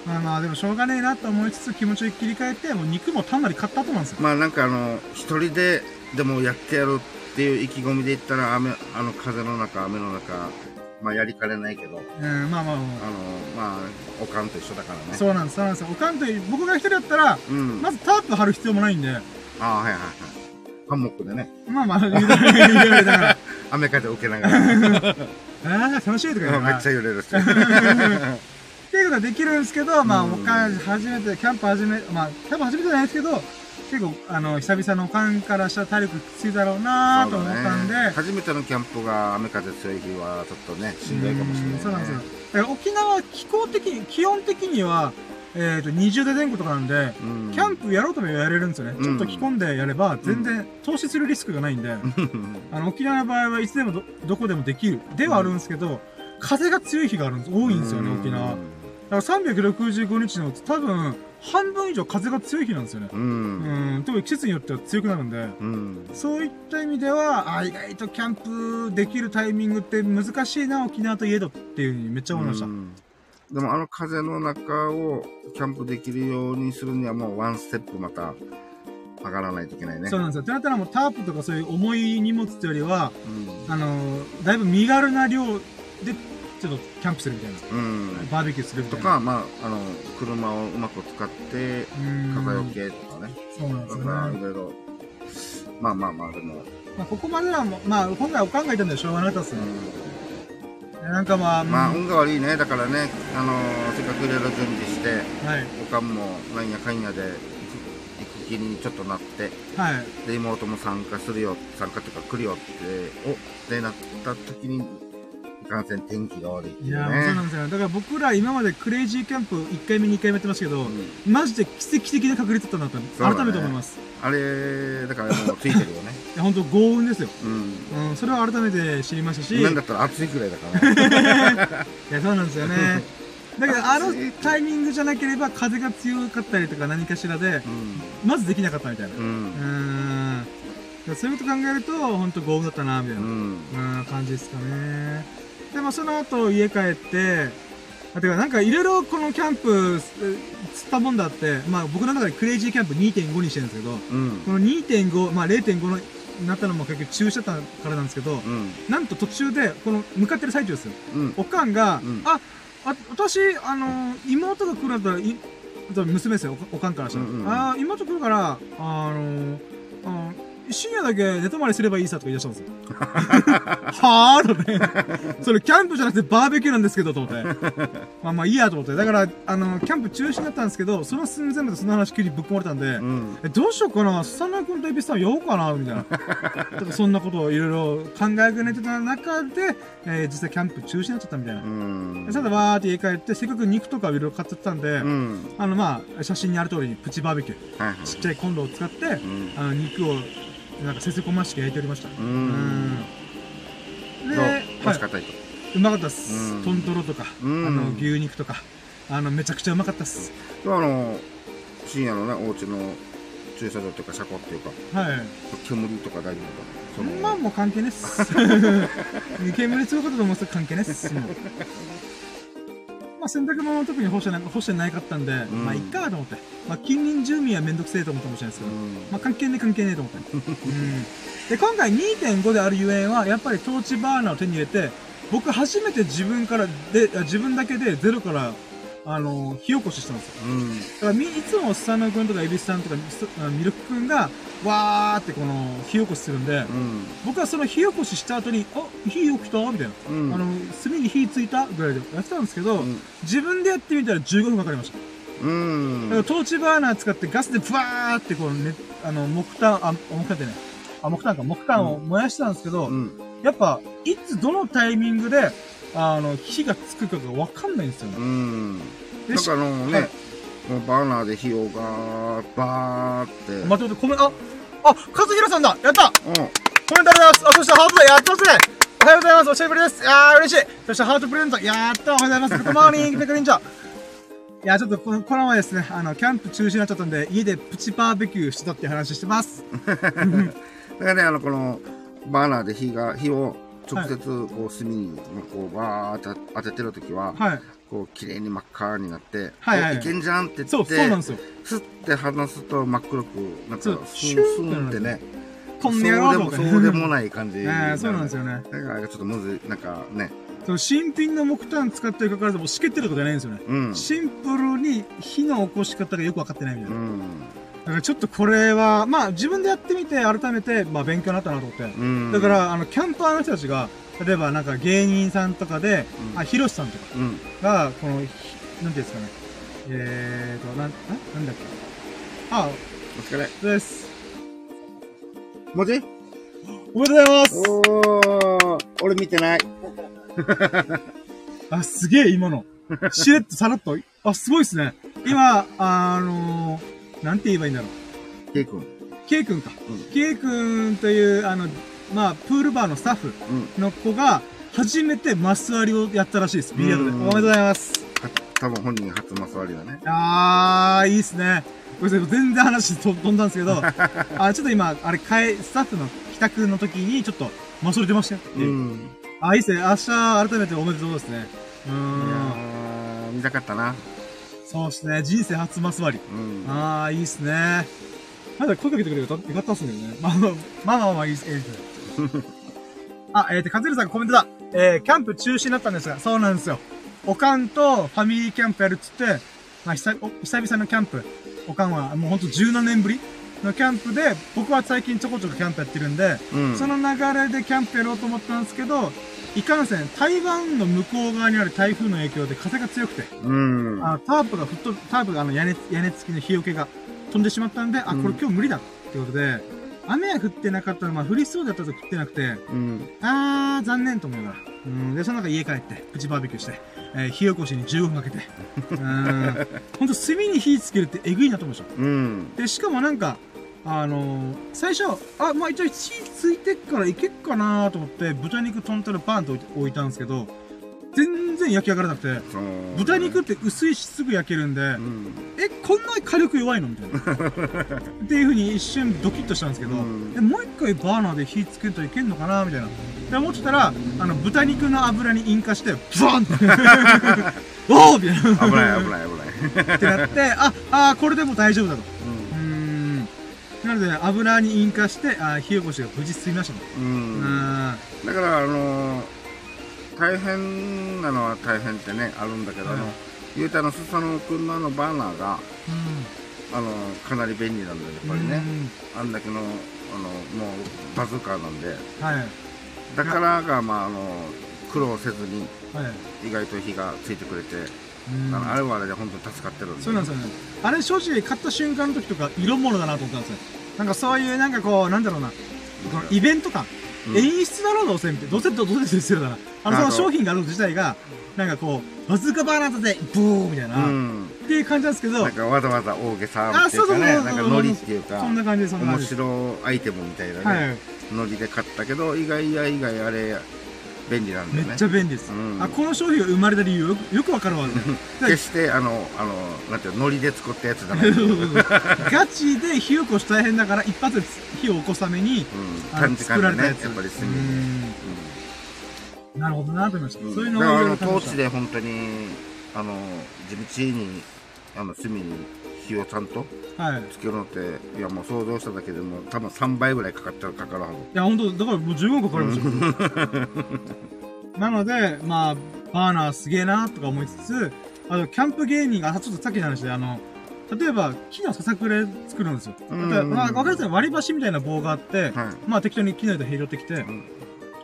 まあまあ、でもしょうがねえなと思いつつ気持ちを切り替えて、もう肉も単なり買ったと思うんですよ。まあなんかあの、一人ででもやってやるっていう意気込みで言ったら、雨、あの風の中、雨の中、まあやりかねないけど、うん、まあまあまあの、まあ、おかんと一緒だからあ、ね。そうなんです、そうなんですよ。おかんと、僕が一人だったら、うん。まずタープ張る必要もないんで、ああ、はいはいはい。ハンモックでね、まあまあ、雨風受けながら、ああ、楽しいとか言うめなっちゃ揺れるし。っていうことはできるんですけど、まあ、うんおかん初めて、キャンプ初め、まあ、キャンプ初めてじゃないですけど、結構、あの、久々のおかんからしたら体力きついだろうなーと思ったんで、ね初めてのキャンプが雨風強い日はちょっとね、しんどいかもしれない、ね。うんそうなんですよ。だから沖縄気候的に、基本的には、えっ、と、20度前後とかなんで、うん。キャンプやろうともやれるんですよね。うんちょっと着込んでやれば、全然投資するリスクがないんで、あの、沖縄の場合はいつでもど、どこでもできる。ではあるんですけど、風が強い日があるんです。多いんですよね、沖縄。だから365日の多分、半分以上風が強い日なんですよね。う。うんん、特に季節によっては強くなるんで、うん。そういった意味では、あ、意外とキャンプできるタイミングって難しいな、沖縄といえどっていうふうにめっちゃ思いました。うんでもあの風の中をキャンプできるようにするにはもうワンステップまた上がらないといけないね。そうなんですよ。ってなったらもうタープとかそういう重い荷物ってよりは、うん。あのーだいぶ身軽な量で、ちょっとキャンプするみたいな。うん。バーベキューするみたいな。とか、まあ、あの、車をうまく使って、うん、風よけとかね。そうなんですよだから、いね。ろいろ、まあまあまあ、でも、まあ、ここまではまあ、今回おかんがいたんでしょうがなかったっすね。なんかまあ、まあ、うん運が悪いね。だからね、あのせっかくいろいろ準備して、はい。おかんもなんやかんやで行く気にちょっとなって、はい。で、妹も参加するよ、参加とか来るよって、おってなった時に、いかんせん天気が悪いっていういや、そうなね。んですよ。だから僕ら今までクレイジーキャンプ1回目2回目やってましたけど、うんマジで奇跡的な確率だったなと、そうだね改めて思います。あれ、だからもうついてるよね。いや、本当豪運ですよ。うん。うん、それは改めて知りましたし、なんだったら暑いくらいだからね。いや、そうなんですよね。だけど、あのタイミングじゃなければ風が強かったりとか何かしらで、うん。まずできなかったみたいな。う。うん。そういうこと考えると、ほんと豪雨だったな、みたいな。うん。うん、感じですかね。で、まあ、その後、家帰って、あ、てか、なんか、いろいろこのキャンプ、す釣ったもんだって、まあ、僕の中でクレイジーキャンプ2.5にしてるんですけど、うん。この2.5、まあ、0.5の、なったのも結局中止だったからなんですけど、うん。なんと途中で、この、向かってる最中ですよ。うん。おかんが、うんあ、あ、私、あの妹が来るんだったら、い、娘ですよ、おおかんからしたら。うんうんあー妹来るから、あのあ深夜だけ寝泊まりすればいいさとか言い出したんですよ。はぁとね。それキャンプじゃなくてバーベキューなんですけど、と思って。まあまあいいやと思って。だから、あの、キャンプ中止になったんですけど、その寸前までその話急にぶっ込まれたんで、うん。え、どうしようかな？スタナ君とエビスさん呼ぼうかな？みたいな。ちょっとそんなことをいろいろ考えぐねてた中で、えー実際キャンプ中止になっちゃったみたいなう。んで。ただわーって家帰って、せっかく肉とかいろいろ買ってたんで、うん。あのまあ、写真にある通りにプチバーベキュー、はいはい。ちっちゃいコンロを使って、うん。あの肉を、なんかせせこましく焼いておりました。う。うんで、美味しかったりと。うまかったっす。うんトロとか、うんあの、牛肉とか、あの、めちゃくちゃうまかったっす。あの、深夜のね、お家の駐車場というか車庫っていうか、はい。煙とか大丈夫か？そのまあもう関係ねっす。煙強かったと思うんですけど関係ねっす。まあ洗濯物は特に干してな干してないかったんで、んまあいっかと思って。まあ近隣住民はめんどくせえと思ったかもしれないですけど、まあ関係ねえ関係ねえと思って。うん。で、今回2.5であるゆえんは、やっぱりトーチバーナーを手に入れて、僕初めて自分から、で、あ自分だけでゼロから、あの、火起こししたんですよ。うん。うん。だからみ、いつもスサノ君とかエビスさんとかミルク君が、わーってこの、火起こしするんで、うん。僕はその火起こしした後に、あ、火起きた？みたいな。うん。あの、炭に火ついたぐらいでやってたんですけど、うん自分でやってみたら15分かかりました。うん。だからトーチバーナー使ってガスでブワーってこうね、あの、木炭、あ、木炭ってね、あ、木炭か、木炭を燃やしたんですけど、うん。やっぱ、いつどのタイミングで、あの、火がつくかがわかんないんですよね。うん。でなんかあのはいね、バーナーで火をガー、バーって。待って待って、コメあ、あ、和弘さんだやった。うん。コメントありがとうございます。あ、そしてハートだやったっすね。おはようございます。おしゃべりです。いやー、嬉しい。そしてハートプレゼントやったおはようございます。 Good morning ペクリンチョいや、ちょっとこの、この前ですね、あの、キャンプ中止になっちゃったんで、家でプチバーベキューしてたって話してます。だからね、あの、この、バーナーで火が、火を直接、こう、炭に、こう、バーって当ててるときは、はい。こう、綺麗に真っ赤になって、はいはいおいけんじゃんって言って、そう、そうなんですよ。すって離すと真っ黒く、なんか、スシューンスンってね、とんねやろうとそうでも、そうでもない感じ。えーそうなんですよね。だから、ちょっとむずい、なんかね、そう新品の木炭使ってるかからずもうしけってることじゃないんですよね。うん。シンプルに火の起こし方がよくわかってないみたいうな。ん。だからちょっとこれは、まあ自分でやってみて改めて、まあ勉強になったなと思って。うん。だか、ら、あの、キャンパーの人たちが、例えばなんか芸人さんとかで、うんあ、ヒロシさんとかうん。が、この、ひなんていうんですかね。えーと、なん、あなんだっけ。あ、お疲れ。です。もちおめでとうございますおー、俺見てない。あ、すげえ、今の。しれっとさらっと。あ、すごいっすね。今、あのー、なんて言えばいいんだろう。ケイ君。ケイ君か。うんケイ君という、あの、まあ、プールバーのスタッフうん。の子が、初めてマス割りをやったらしいです。ビリヤードで。おうんめでとうございます。は多分本人初マス割りだね。あー、いいっすね。ごめんなさい、全然話と飛んだんですけど、あ、ちょっと今、あれ、帰、スタッフの帰宅の時に、ちょっと、マス割り出ましたよ。うん。あ、いいっすね。明日、改めておめでとうですね。うん。ー、見たかったな。そうっすね。人生初マス割り。うん。あー、いいっすね。まだ声かけてくれるよかったっすね。まあまあ、まあまあまあいいっす、いいっす。あ、えーと、カズルさんコメントだ。えー、キャンプ中止になったんですが、そうなんですよ。おかんとファミリーキャンプやるっつって、まあ、久々のキャンプ。おかんはもうほんと17年ぶりのキャンプで、僕は最近ちょこちょこキャンプやってるんで、うん。その流れでキャンプやろうと思ったんですけど、いかんせん、台湾の向こう側にある台風の影響で風が強くて、うん。あのタープが吹っ飛ぶ、タープがあの屋根、屋根付きの日よけが飛んでしまったんで、あ、うんこれ今日無理だってことで、雨は降ってなかったの、まあ降りそうだったと降ってなくて、うん。あー、残念と思いな。うん、で、その中家帰って、プチバーベキューして、えー火起こしに15分かけて、うん、ほんと炭に火つけるってえぐいなと思いました。うん。で、しかもなんか、あのー最初、あ、まあ、一応火ついてっからいけっかなと思って、豚肉トントロバーンと置いたんですけど、全然焼き上がらなくて。豚肉って薄いしすぐ焼けるんで、うん。え、こんなに火力弱いの？みたいな。っていう風に一瞬ドキッとしたんですけど、うんえもう一回バーナーで火つけるといけんのかな？みたいな。で思ってたら、あの、豚肉の油に引火して、ブワンって、おーみたいな。危ない危ない危ない。ってなって、あ、あーこれでも大丈夫だと。うんうーん。なので、油に引火して、あー火起こしが無事進みましたと。う。うんん。だから、あのー大変なのは大変ってね、あるんだけど、あのはい、言うたら、スサノオ君のあのバーナーが、あのかなり便利なんだよ、やっぱりね。あんだけの、あの、もう、バズーカーなんで。うん。はい。だからが、まあ、あの、苦労せずに、はい。意外と火がついてくれて、うんあのあれはあれで本当に助かってるんで。そうなんですよね。あれ正直買った瞬間の時とか色物だなと思ったんですよ。なんかそういうなんかこう、なんだろうな。このイベント感。うん演出だろうどうせみたいな。どうせどうせしてるだな。あの、その商品があること自体が、なんかこう、バズーカバーナーだぜ、ブーみたいな、っうん。ていう感じなんですけど。なん、かわざわざ大げさあっていうかね、なんかノリっていうか、そんな感じで、そんな感面じで。白アイテムみたいなね、はい。ノリで買ったけど、意外や意外あれ、便利なんだよね。めっちゃ便利です。うん。あ、この商品が生まれた理由よくわかるわ。決して、あの、あの、なんていうの、ノリで作ったやつじゃない。うん。ガチで火起こし大変だから一発で火を起こすために、あの短時間でね、やっぱり済む。うんなるほどなと思いました。うんそういうのをだからあの、いろいろ試したトーチで本当に、あの、地道に、あの、炭に火をちゃんとはい。いつけるのって、いやもう想像しただけでも多分3倍ぐらいかかっちゃう、かかるはず。や、本当だからもう十分かかりましたよ。なので、まあ、バーナーすげえなとか思いつつ、あと、キャンプ芸人が、あちょっとさっきの話で、あの、例えば、木のささくれ作るんですよ。うんまあ、わかりますね割り箸みたいな棒があって、はい。まあ、適当に木の枝拾ってきて、ん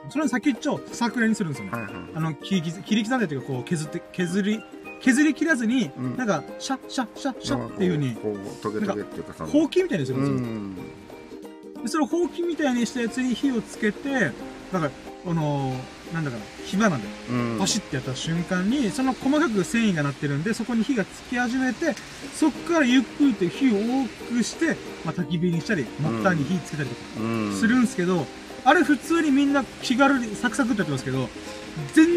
それを先っちょささくれにするんですよね。はいはい。あの、切り刻切り刻んでというか、こう、削って、削り、削り切らずに、うんなんか、シャッシャッシャッシャッっていう風に、こう、トゲトゲっていうかさ、ほうきみたいにするんうですよ。ん。で、それをほうきみたいにしたやつに火をつけて、だから、あのーなんだかな、火花で、うん。パシッてやった瞬間に、その細かく繊維がなってるんで、そこに火がつき始めて、そこからゆっくりと火を多くして、まあ、焚き火にしたり、マッターに火つけたりとかうん。するんですけど、あれ普通にみんな気軽にサクサクってやってますけど、全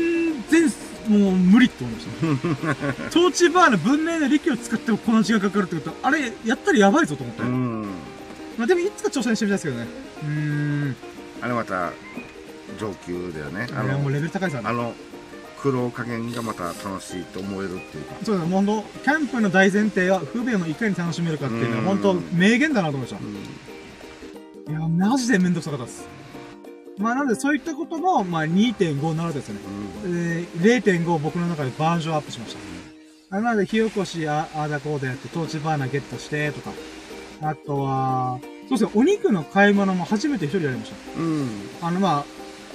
然、もう無理って思いました。トーチバーの文明の力を使ってもこの時間かかるってこと、あれ、やったらやばいぞと思って。うん。まあでもいつか挑戦してみたいですけどね。うーん。あれまた、上級だよね。あいやもうの、レベル高いですからね。あの、苦労加減がまた楽しいと思えるっていうか。そうだ、もう本当キャンプの大前提は不便をいかに楽しめるかっていうのはうん本当名言だなと思いましたう。ん。いや、マジでめんどくさかったです。まあなのでそういったことも、まあ2.5なるですよね。うん。えー、0.5僕の中でバージョンアップしました。なので火起こし、ああーだこうだやって、トーチバーナーゲットして、とか。あとは、そうですね、お肉の買い物も初めて一人やりました。うん。あのまあ、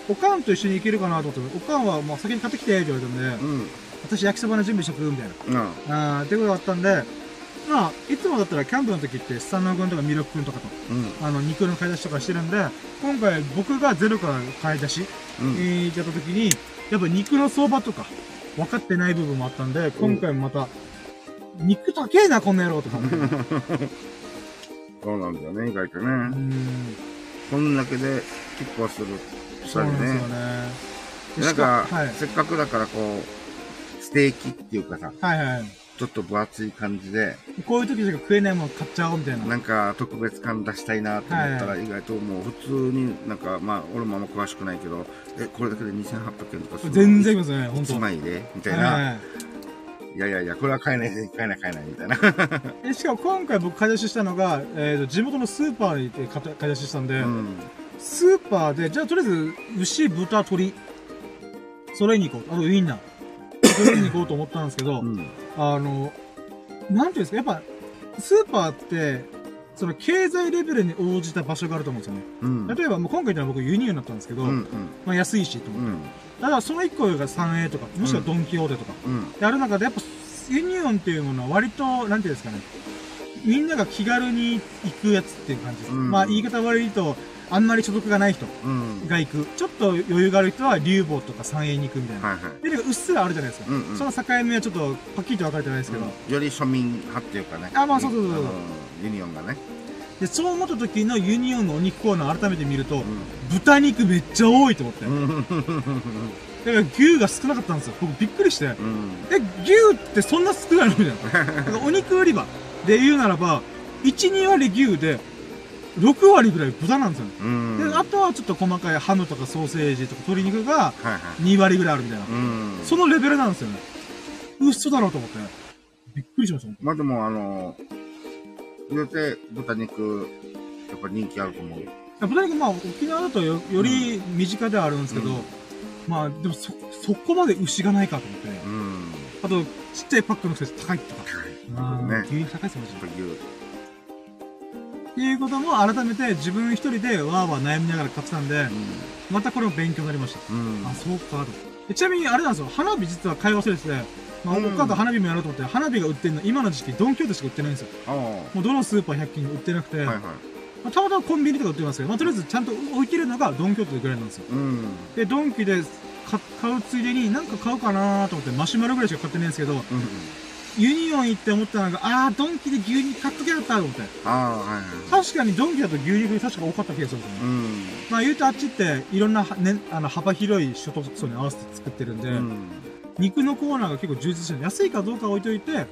おかんと一緒に行けるかなと思って、おかんはもう先に買ってきて、って言われたんで、うん。私焼きそばの準備しとく、みたいな。うん。あーってことがあったんで、まあ、いつもだったらキャンプの時って、スタンド君とかミルク君とかと、うん。あの、肉の買い出しとかしてるんで、今回僕がゼロから買い出し、うん。えー、やった時に、やっぱ肉の相場とか、分かってない部分もあったんで、今回もまた、肉高えな、こんな野郎とか思って。う そうなんだよね、意外とね。ーん。こんだけで結構する。そうですよね。でなんか、しはい。せっかくだからこう、ステーキっていうかさ、はいはい。ちょっと分厚い感じで、こういう時しか食えないもの買っちゃおうみたいな。なんか特別感出したいなと思ったら、は意外ともう普通になんか、まあ、俺もあんま詳しくないけど、え、これだけで2800円とかする全然いきますね、本当1枚で？みたいな。はいいやいやいや、これは買えない、買えない、買えない、みたいな。でしかも今回僕買い出ししたのが、えーと、地元のスーパーに行って買い出ししたんで、うん。スーパーで、じゃあとりあえず、牛、豚、鶏、揃えに行こう。あと、ウインナー。揃えに行こうと思ったんですけど、うん。あの、なんていうんですか、やっぱ、スーパーって、その経済レベルに応じた場所があると思うんですよね。うん。例えば、もう今回のは僕輸入になったんですけど、うん。うん。まあ安いしと思って。うん。だからその1個が 3A とか、もしくはドンキホーテとか、うん。である中でやっぱユニオンっていうものは割と、なんていうんですかね、みんなが気軽に行くやつっていう感じです。うんまあ言い方悪いと、あんまり所得がない人うん。が行く。ちょっと余裕がある人は竜坊とかサンエーに行くみたいな。はいはい。で、うっすらあるじゃないですか。うんうんその境目はちょっと、ぱっきりと分かれてないですけど。より庶民派っていうかね。あまあそうそうそうそうユニオンがね。で、そう思った時のユニオンのお肉コーナー改めて見ると、う豚肉めっちゃ多いと思って。ん。だから牛が少なかったんですよ。僕びっくりして。うん。え、牛ってそんな少ないのみたいな。お肉売り場で言うならば、1、2割牛で、6割ぐらい豚なんですよ。うん。で、あとはちょっと細かいハムとかソーセージとか鶏肉がはいはい。2割ぐらいあるみたいな。うん。そのレベルなんですよね。嘘だろうと思って。びっくりしました。まあでも、あの、言うて、豚肉、やっぱ人気あると思うよ。豚肉、まあ、沖縄だとよより身近ではあるんですけど、うんまあ、でもそ、そこまで牛がないかと思って。うん。あと、ちっちゃいパックのくせ高いとか。高い。ね。牛肉高いですよ、マジでやっぱ牛。っていうことも改めて自分一人でわーわー悩みながら買ってたんで、またこれも勉強になりました。うん。あ、そうか、と。でちなみにあれなんですよ、花火実は買い忘れてて、まあ、うんお母と花火もやろうと思って、花火が売ってるの、今の時期、ドンキョーテしか売ってないんですよ。もうどのスーパー100均で売ってなくて、いはい。まあ、たまたまコンビニとか売ってますけど、まあ、とりあえずちゃんと置いてるのがドンキョーテぐらいなんですよ。うん。で、ドンキで買買うついでになんか買うかなと思ってマシュマロぐらいしか買ってないんですけど、うん。ユニオン行って思ったのが、あー、ドンキで牛肉買っときゃよかったと思って。ああ、はいはい。確かにドンキだと牛肉確か多かった気がするんですよね。うん。まあ言うとあっちっていろんなは、ね、あの幅広い所得層に合わせて作ってるんで、うん。肉のコーナーが結構充実してる。安いかどうかは置いといて、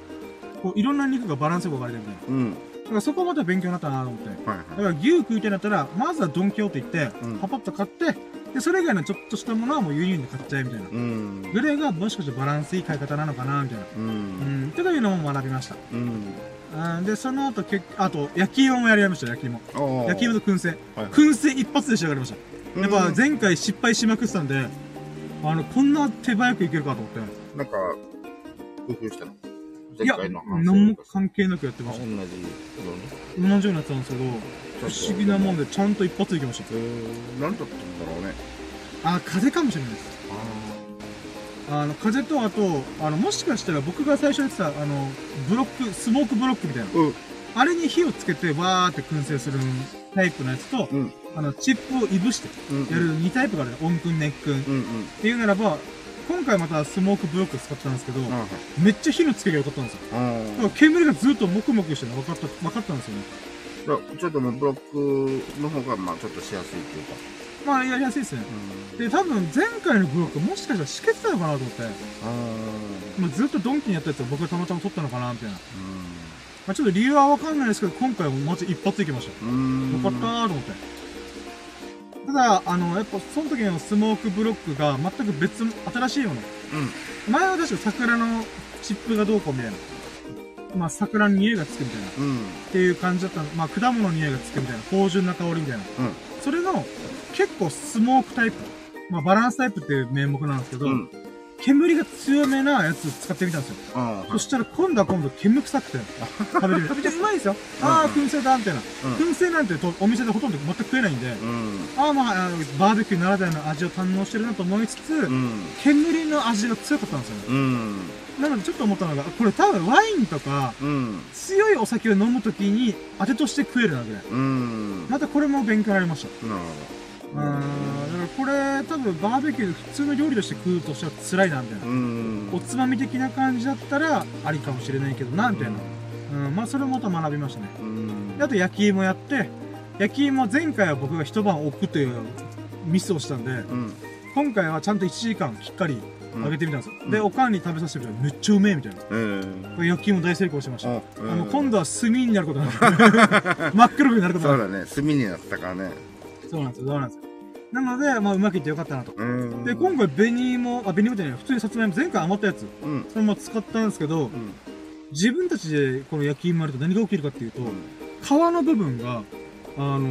こういろんな肉がバランスよく分かれてるみたいな。うん。だからそこまた勉強になったなと思って。はいだから牛食いたいんだったら、まずはドンキョーテ行って、うんパパッと買って、で、それ以外のちょっとしたものはもう輸入で買っちゃえみたいな。うん。ぐらいがもしかしてバランスいい買い方なのかなみたいな。う。うんん、というのも学びました。うん。うん、で、その後、けあと、焼き芋もやりました、焼き芋。焼き芋と燻製。はい燻製一発で仕上がりました。やっぱ前回失敗しまくってたんで、あの、こんな手早くいけるかと思って。なんか、工夫したの？いや、何も関係なくやってましあ同じように？た。同じようなやつなんですけど、不思議なもんでちゃんと一発でいきました。えー、何だったんだろうね。あ、風かもしれないです。あの、風と、あと、あの、もしかしたら僕が最初やってた、あの、ブロック、スモークブロックみたいな。うん。あれに火をつけて、わーって燻製するタイプのやつと、うん。あの、チップをいぶしてうん。やる2タイプがある。温燻、熱燻。っうんうん。ていうならば、今回またスモークブロック使ったんですけど、あめっちゃ火のつけが良かったんですよ。あ。だから煙がずっともくもくしてるの分かった、分かったんですよね。ちょっともうブロックの方が、まあちょっとしやすいっていうか。まあ、やりやすいですね。で、多分前回のブロックもしかしたらしけてたのかなと思って、あまあ、ずっとドンキにやったやつを僕がたまたま撮ったのかなみたいな。あ。まあ、ちょっと理由は分かんないですけど、今回はマジ一発いきました。うん。よかったーと思って。ただ、あの、やっぱその時のスモークブロックが全く別、新しいもの。うん。前は確か桜のチップがどうこうみたいな。まあ、桜の匂いがつくみたいな。っうん。ていう感じだったの。まあ、果物の匂いがつくみたいな。芳醇な香りみたいな。うん。それの、結構スモークタイプ。まあ、バランスタイプっていう名目なんですけど、うん。煙が強めなやつを使ってみたんですよ。そしたら今度は今度煙臭くて、食べてみる。めっちゃうまいですよ。ああ、うん燻製だ、みたいな。うん。燻製なんてとお店でほとんど全く食えないんで、うん。ああまあ、あのバーベキューならではの味を堪能してるなと思いつつ、うん。煙の味が強かったんですよね。うん。なのでちょっと思ったのが、これ多分ワインとか、うん。強いお酒を飲むときに当てとして食えるなぐらい。うん。またこれも勉強になりました。なるうーん、だからこれ多分バーベキューで普通の料理として食うとしたら辛いな、みたいな。うん。おつまみ的な感じだったらありかもしれないけどな、みたいな。うん、まあそれもまた学びましたね。うん。であと焼き芋やって、焼き芋前回は僕が一晩置くというミスをしたんで、うん。今回はちゃんと1時間きっかりうん揚げてみたんですよ。うんで、おかんに食べさせてみたらめっちゃうめえみたいな。えこれ焼き芋大成功しました。え。あの、今度は炭になることになる。真っ黒になることになる。そうだね。炭になったからね。そうなんですよ、そうなんですよ。なので、まあ、うまくいってよかったなと。うん。で、今回、紅芋、あ、紅芋じゃない、普通にさつまいも、前回余ったやつ、うん。それも使ったんですけど、うん。自分たちでこの焼き芋やると何が起きるかっていうと、皮の部分が、あのー、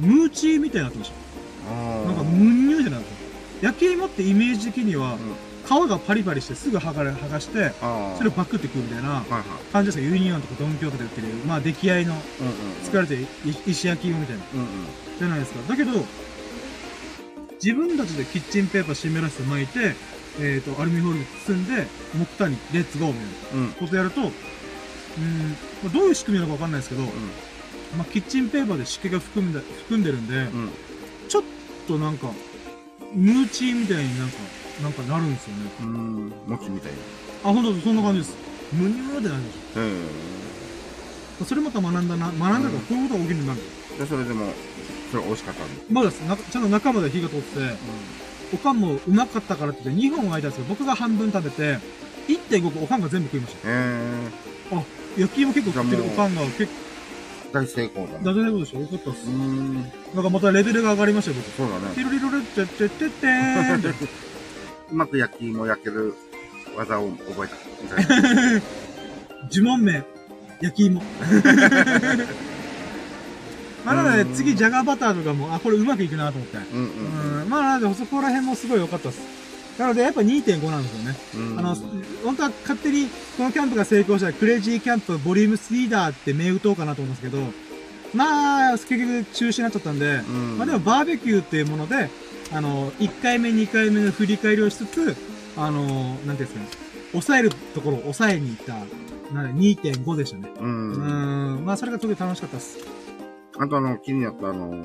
ムーチーみたいになってました。ああ。なんか、ムンニューじゃない。焼き芋ってイメージ的には、皮がパリパリしてすぐ剥がれ、剥がして。それをバクって食うみたいな。感じですよ。ユニオンとかドンキホーテで売ってる、まあ出来合いのうんうん。作られて石焼き芋みたいな、うんうん。じゃないですか。だけど、自分たちでキッチンペーパー湿らせて巻いて、えっ、と、アルミホイルで包んで、木炭に let's go みたいなうん。ことやると、うーん、まあどういう仕組みなのかわかんないですけど、まあ、キッチンペーパーで湿気が含んで、含んでるんで、うん。ちょっとなんか、ムーチーみたいになんか、なんかなるんですよね。うん。餅みたいあ、ほんと、そんな感じです。むにゅーってなるんですよ。それまた学んだな、学んだから、こういうことが起きるようになる。で、それでも、それ美味しかったんだ。まだですなちゃんと中まで火が通って、おかんもうまかったからって言って2本空いたんですけど、僕が半分食べて、1.5個おかんが全部食いました。え焼き芋結構食ってるおかんが結構、ー、大成功だね。大丈夫でしょ？よかったっすうー。ん。なんかまたレベルが上がりましたよ、僕。そうだね。ティルリルルってってってってーんって。うまく焼き芋焼ける技を覚えた。みたいな呪文名、焼き芋。まあ、なので、うん次、ジャガーバターとかも、あ、これうまくいくなと思って。うんうんうん、まあ、なので、そこら辺もすごい良かったです。なので、やっぱ2.5なんですよね。うん。あの、本当は勝手に、このキャンプが成功したら、クレイジーキャンプボリューム3だって銘打とうかなと思うんですけど、まあ、結局中止になっちゃったんで、うんまあでもバーベキューっていうもので、あの、1回目、2回目の振り返りをしつつ、あの、なんていうんですかね、抑えるところを抑えに行った、なんで2.5でしたね。う。うんん、まあそれが特に楽しかったです。あとあの、気になったあの、なんだっ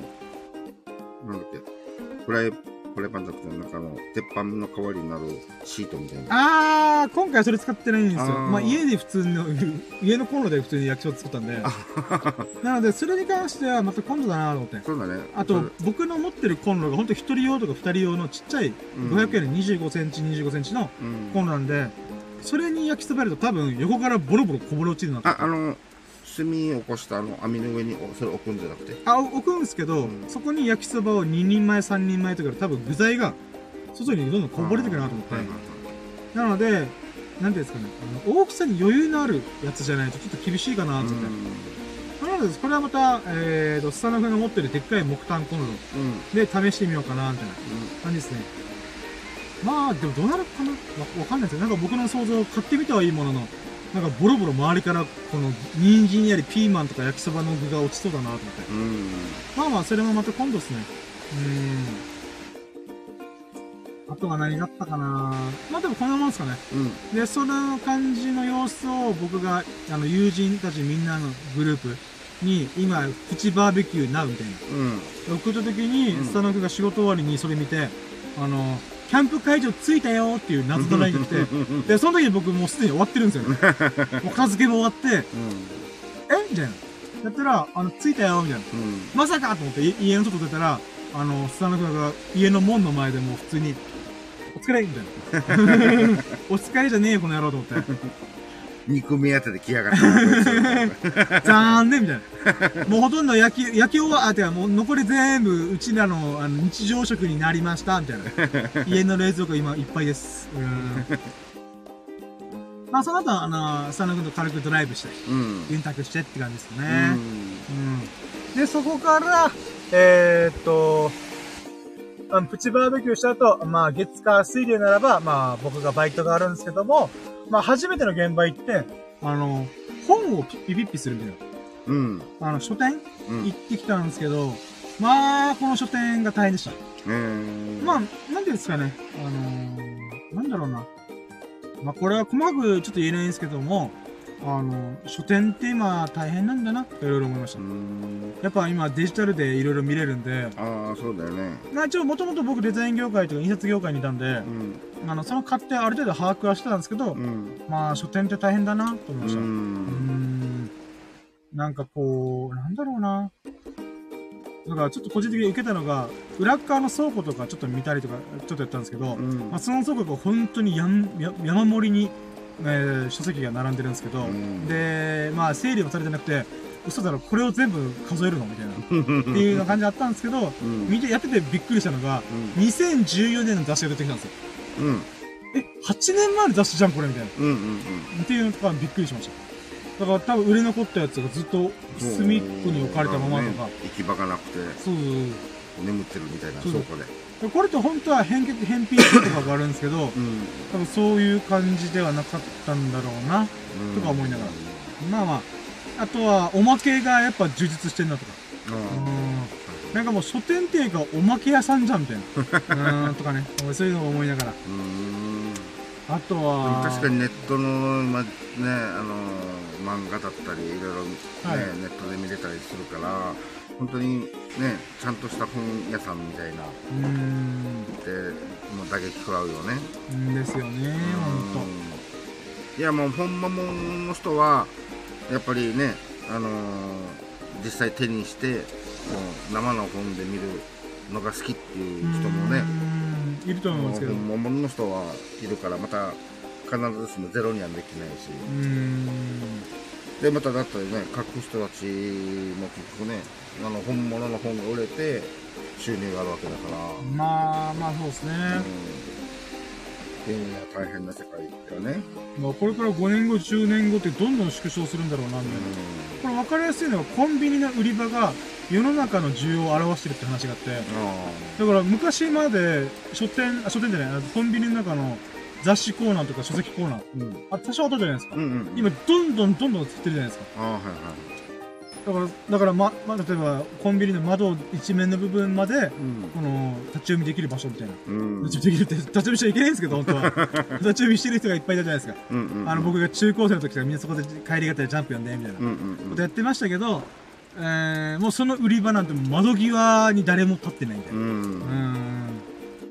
け、フライ、フライパンじゃなくて、なんかあの、鉄板の代わりになるシートみたいな。あー、今回はそれ使ってないんですよ。あーまあ家で普通の、家のコンロで普通に焼きそば作ったんで。なので、それに関してはまた今度だなと思って。そうだね。あと、僕の持ってるコンロが本当一人用とか二人用のちっちゃいうん500円で25センチ、25センチのうんコンロなんで、それに焼きそばやると多分横からボロボロこぼれ落ちるなと。あ、あの、炭を起こしたあの網の上におそれ置くんじゃなくて？あ、置くんですけど、うんそこに焼きそばを2人前、3人前とかで多分具材が外にどんどんこぼれてくるなと思って。なので、なんていうんですかね、あの大きさに余裕のあるやつじゃないとちょっと厳しいかなはいと思って。なので、これはまた、えーと、スタノフが持ってるでっかい木炭コンロうん。で試してみようかな、みたいな感じですね。まあ、でもどうなるかな？わわかんないですよ。なんか僕の想像、買ってみてはいいものの、なんかボロボロ周りから、この、人参やりピーマンとか焼きそばの具が落ちそうだなと思って。うん。うん。まあまあ、それもまた今度ですね。うーん。あとは何があったかなまあでもこんなもんですかね。うん。で、その感じの様子を僕が、あの、友人たちみんなのグループに、今、プチバーベキューな、みたいな。うん。送った時に、うんスタノフが仕事終わりにそれ見て、あの、キャンプ会場着いたよっていう謎の LINE が来て、で、その時に僕もうすでに終わってるんですよね。おかずけも終わって、え？みたいな。やったら、あの、着いたよみたいな。うん。まさかと思ってい家の外出たら、あの、スタノフが家の門の前でもう普通に、お疲れみたいな。お疲れじゃねえよ、この野郎と思って。肉目当てで来やがった。残念みたいな。もうほとんど焼き、焼き終わ、あ、てかもう残り全部、うちらのあの日常食になりました、みたいな。家の冷蔵庫今いっぱいです。うん。まあ、その後、あの、佐野君と軽くドライブして、うん。電卓してって感じですうね。ん。うん。で、そこから、えー、っと、あのプチバーベキューした後、まあ、月火水流ならば、まあ、僕がバイトがあるんですけども、まあ、初めての現場行って、あの、本をピッピピッピするみたいな。うん。あの、書店うん。行ってきたんですけど、まあ、この書店が大変でした。うん。まあ、なんていうんですかね。あのー、なんだろうな。まあ、これは細かくちょっと言えないんですけども、あの、書店って今大変なんだな、といろいろ思いましたう。ん。やっぱ今デジタルでいろいろ見れるんで、ああ、そうだよね。まあ一応もともと僕デザイン業界とか印刷業界にいたんでう、ん。あの、その勝手ある程度把握はしてたんですけど、うん。まあ書店って大変だな、と思いまうした。うーん。ん。なんかこう、なんだろうな。だからちょっと個人的に受けたのが、裏っ側の倉庫とかちょっと見たりとか、ちょっとやったんですけど、うんまあ、その倉庫が本当にやんや山盛りに、えー書籍が並んでるんですけど、うんで、まあ整理もされてなくて、嘘だろ、これを全部数えるのみたいな。っていう感じだったんですけど、うん。見て、やっててびっくりしたのが、2014年の雑誌が出てきたんですよ。うん。え、8年前の雑誌じゃん、これみたいな。うん。うん。っていうのとかびっくりしました。だから多分売れ残ったやつがずっと隅っこに置かれたままとか。ね行き場がなくて、そうそう眠ってるみたいなそう倉庫で。これって本当は返却、返品とかがあるんですけど、うん。多分そういう感じではなかったんだろうな。とか思いながらまあまあ。あとは、おまけがやっぱ充実してんなとか。ら。うん。なんかもう書店っていうかおまけ屋さんじゃんみたいな。うん、とかね。そういうのを思いながら。うん。あとは、確かにネットの今ねあの漫画だったりいろいろ、ねはいネットで見れたりするから本当にねちゃんとした本屋さんみたいな。うーん、でもう打撃食らうよね。んですよね、ほん。と。いやもう本間もんの人はやっぱりねあのー実際手にしてこう生の本で見るのが好きっていう人もね。いると思うんですけど。う本物の人はいるから、また必ずしもゼロにはできないし。で、まただったらね、書く人たちも結局ね、あの、本物の本が売れて、収入があるわけだから。まあ、まあそうですね。うん。いや、大変な世界だよね。まあこれから5年後、10年後ってどんどん縮小するんだろうな、みたいな。これ分かりやすいのは、コンビニの売り場が世の中の需要を表してるって話があって、あだから昔まで書店、あ、書店じゃない、あコンビニの中の雑誌コーナーとか書籍コーナー、あ。うん。あ、多少あったじゃないですか。うんうん。今、どんどんどんどん作ってるじゃないですか。ああ、はいはい。だから、だから、ま、ま、例えば、コンビニの窓一面の部分まで、うん。この、立ち読みできる場所みたいな。うん。立ち読みできるって、立ち読みしちゃいけないんですけど、本当は。立ち読みしてる人がいっぱいいたじゃないですか。うんうん。あの、僕が中高生の時からみんなそこで帰り方でジャンプ読んで、みたいなうんうんことやってましたけど、えー、もうその売り場なんて窓際に誰も立ってないみたいな。うん。う。うんん。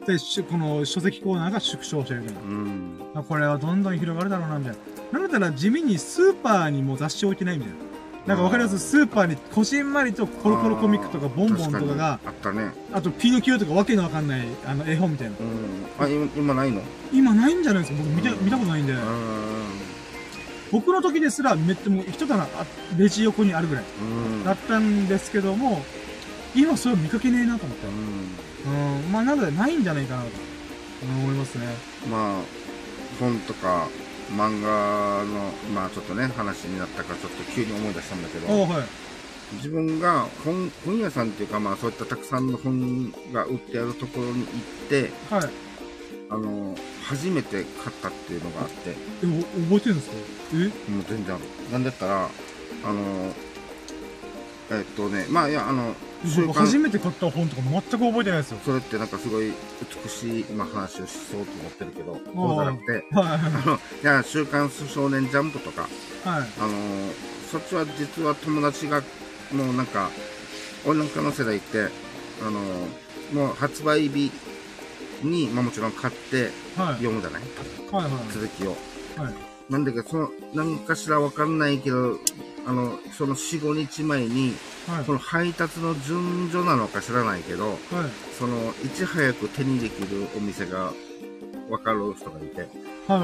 で、しこの書籍コーナーが縮小してるみたいな。うん。あこれはどんどん広がるだろうな、みたいな。なんだったら地味にスーパーにも雑誌置いてないみたいな。なんかわかります？スーパーにこじんまりとコロコロコミックとかボンボンとかが、あったね。あとピノキオとかわけのわかんないあの絵本みたいな。うん。あ、今今ないの？今ないんじゃないですか？僕見たうん見たことないんで。うん。僕の時ですらめっちゃもう一棚あレジ横にあるぐらいうん。だったんですけども、今それを見かけねえなと思って。うん。まあなのでないんじゃないかなと思いますね。まあ、本とか漫画の、まあちょっとね、話になったからちょっと急に思い出したんだけど、おはい。自分が本、本屋さんっていうかまあそういったたくさんの本が売ってあるところに行って、はい。あの、初めて買ったっていうのがあって、え、お覚えてるんですか？え？もう全然ある。なんだったら、あの、えっとね、まあいや、あの、週初めて買った本とか全く覚えてないですよ。それってなんかすごい美しい今話をしそうと思ってるけど、そうじゃなくて、はい。あの、いや、週刊少年ジャンプとか、はい。あのーそっちは実は友達が、もうなんか、俺なんかの世代って、あのーもう発売日に、まあもちろん買ってはい。読むじゃない？はい。はい。続きを。はい。なんだけど、その、なんかしらわかんないけど、あの、その4、5日前に、はい。この配達の順序なのか知らないけど、はい。その、いち早く手にできるお店がわかる人がいて、はい。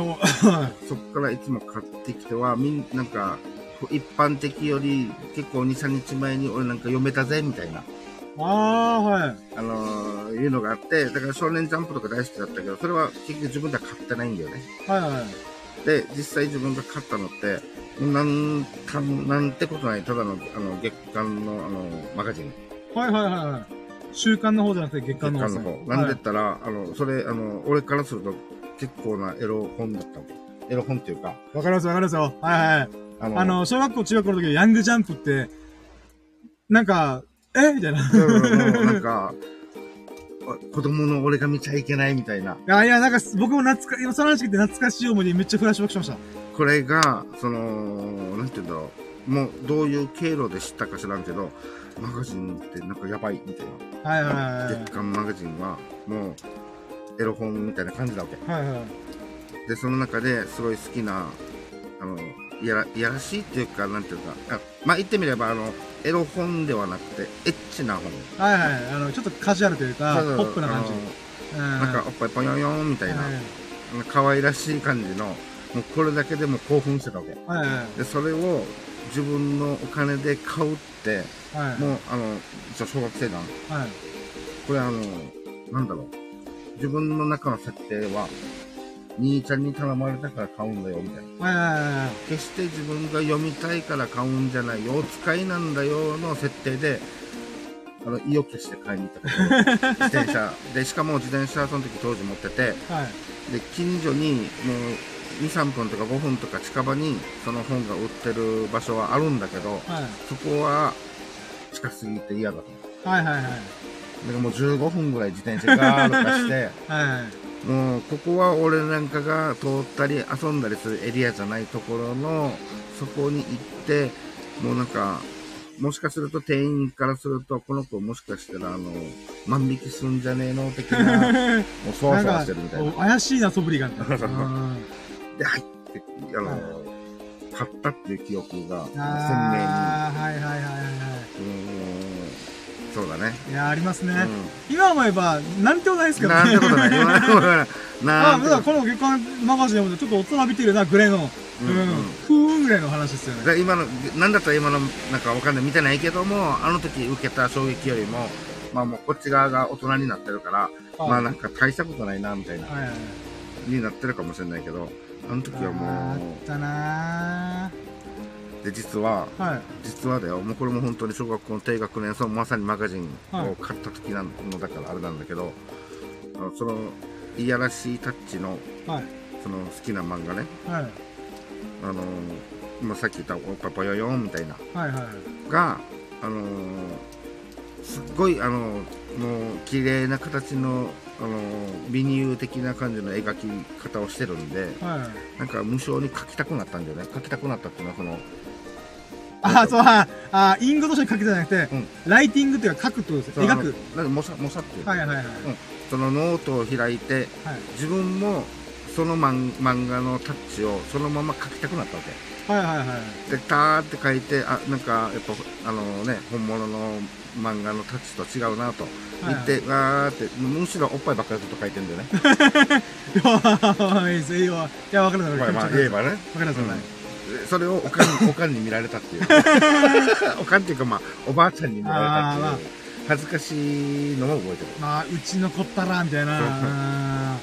はい。そっからいつも買ってきては、みん、なんか、一般的より結構2、3日前に俺なんか読めたぜ、みたいな、ああ、はい。あのーいうのがあって、だから少年ジャンプとか大好きだったけど、それは結局自分では買ってないんだよね。はい。はい。で、実際自分が買ったのって、なん、たなんてことない、ただの、あの、月間の、あの、マガジン。はい。はい。はい。週刊の方じゃなくて月月刊の方です間の方。なんで言ったら、あの、それ、あの、俺からすると結構なエロ本だった。エロ本っていうか、わかります、わかりますよ。はい。はい。あの、あの、小学校、中学校の時、ヤングジャンプって、なんか、え？みたいな。なんか、子供の俺が見ちゃいけないみたいな。いや、いや、なんか、僕も懐か、今その話聞いて懐かしい思いでめっちゃフラッシュバックしました。これが、その、なんて言うんだろう。もう、どういう経路で知ったか知らんけど、マガジンってなんかやばいみたいはいはいな。はい月刊マガジンは、もう、エロ本みたいな感じだわけ。はい。はいはい。で、その中ですごい好きな、あの、いやら、いやらしいっていうか、なんていうか、あまあ、言ってみれば、あの、エロ本ではなくて、エッチな本。はいはい。あの、ちょっとカジュアルというか、ポップな感じ。なんか、おっぱいぽよよんみたいな、はい可愛らしい感じの、もうこれだけでも興奮してたわけ。はいはい。で、それを自分のお金で買うって、はい。もう、あの、一応小学生団。はい。これあの、なんだろう。自分の中の設定は、兄ちゃんに頼まれたから買うんだよ、みたいな。はいはいはい。決して自分が読みたいから買うんじゃないよ、お使いなんだよの設定で、あの、意を決して買いに行ったこと 自転車。で、しかも自転車その時当時持ってて、はい。で、近所にもう2、3分とか5分とか近場にその本が売ってる場所はあるんだけど、はい。そこは近すぎて嫌だと。はいはいはい。だからもう15分ぐらい自転車ガーッとかして、はい。もうここは俺なんかが通ったり遊んだりするエリアじゃないところの、そこに行って、もうなんか、もしかすると店員からすると、この子もしかしたらあの、万引きすんじゃねえの的な、もうそわそわしてるみたいな。んか怪しいな、素振りがみたいな。で、入って、あの、買ったっていう記憶が鮮明に。あーはいはいはいはいはい。うんそそうだね。いや、ありますね。う今思えば、なんてもないですけん。どね。なんてことない。今のところはあ、なんてだからこの月刊マガジンでもちょっと大人びてるな、グレーの。ううんうんん。ふーんぐらいの話ですよね。だ今の、なんだったら今の、なんかわかんない、見てないけども、あの時受けた衝撃よりも、まあもうこっち側が大人になってるから、まあなんか大したことないな、みたいな、はいはいはい。になってるかもしれないけど、あの時はあもったなう、で、実は、ーはい。実はだよ、もうこれも本当に小学校の低学年、そのまさにマガジンはいを買った時なのだからあれなんだけど、あのその、いやらしいタッチの、はい。その好きな漫画ね、はい。あの、今さっき言ったおパパヨヨンみたいな、はいはい。が、あのーすっごい、あのもう、綺麗な形の、あの美乳的な感じの描き方をしてるんで、はい。なんか無性に描きたくなったんだよね。描きたくなったっていうのは、その、あ、そう、あ、あ、隠語として書くじゃなくて、うんライティングっていうか書くってことです。描く。なんか模写、模写っていうか、はいはいはいはい。そのノートを開いて、はい。自分もその漫漫画のタッチをそのまま描きたくなったわけ。はいはいはい。で、ターって書いて、あ、なんか、やっぱ、あのね、本物の漫画のタッチと違うなとはい言って、わーって、むしろおっぱいばっかりずっと書いてんだよね。いや、いいですいいわ。いや、わかるわかる。まあまあ言えばね。わかりますよね。でそれをおかんに、おかんに見られたっていう。おかんっていうかまあ、おばあちゃんに見られたってあーまあいう。恥ずかしいのも覚えてる。まあ、うちの子ったら、みたいな。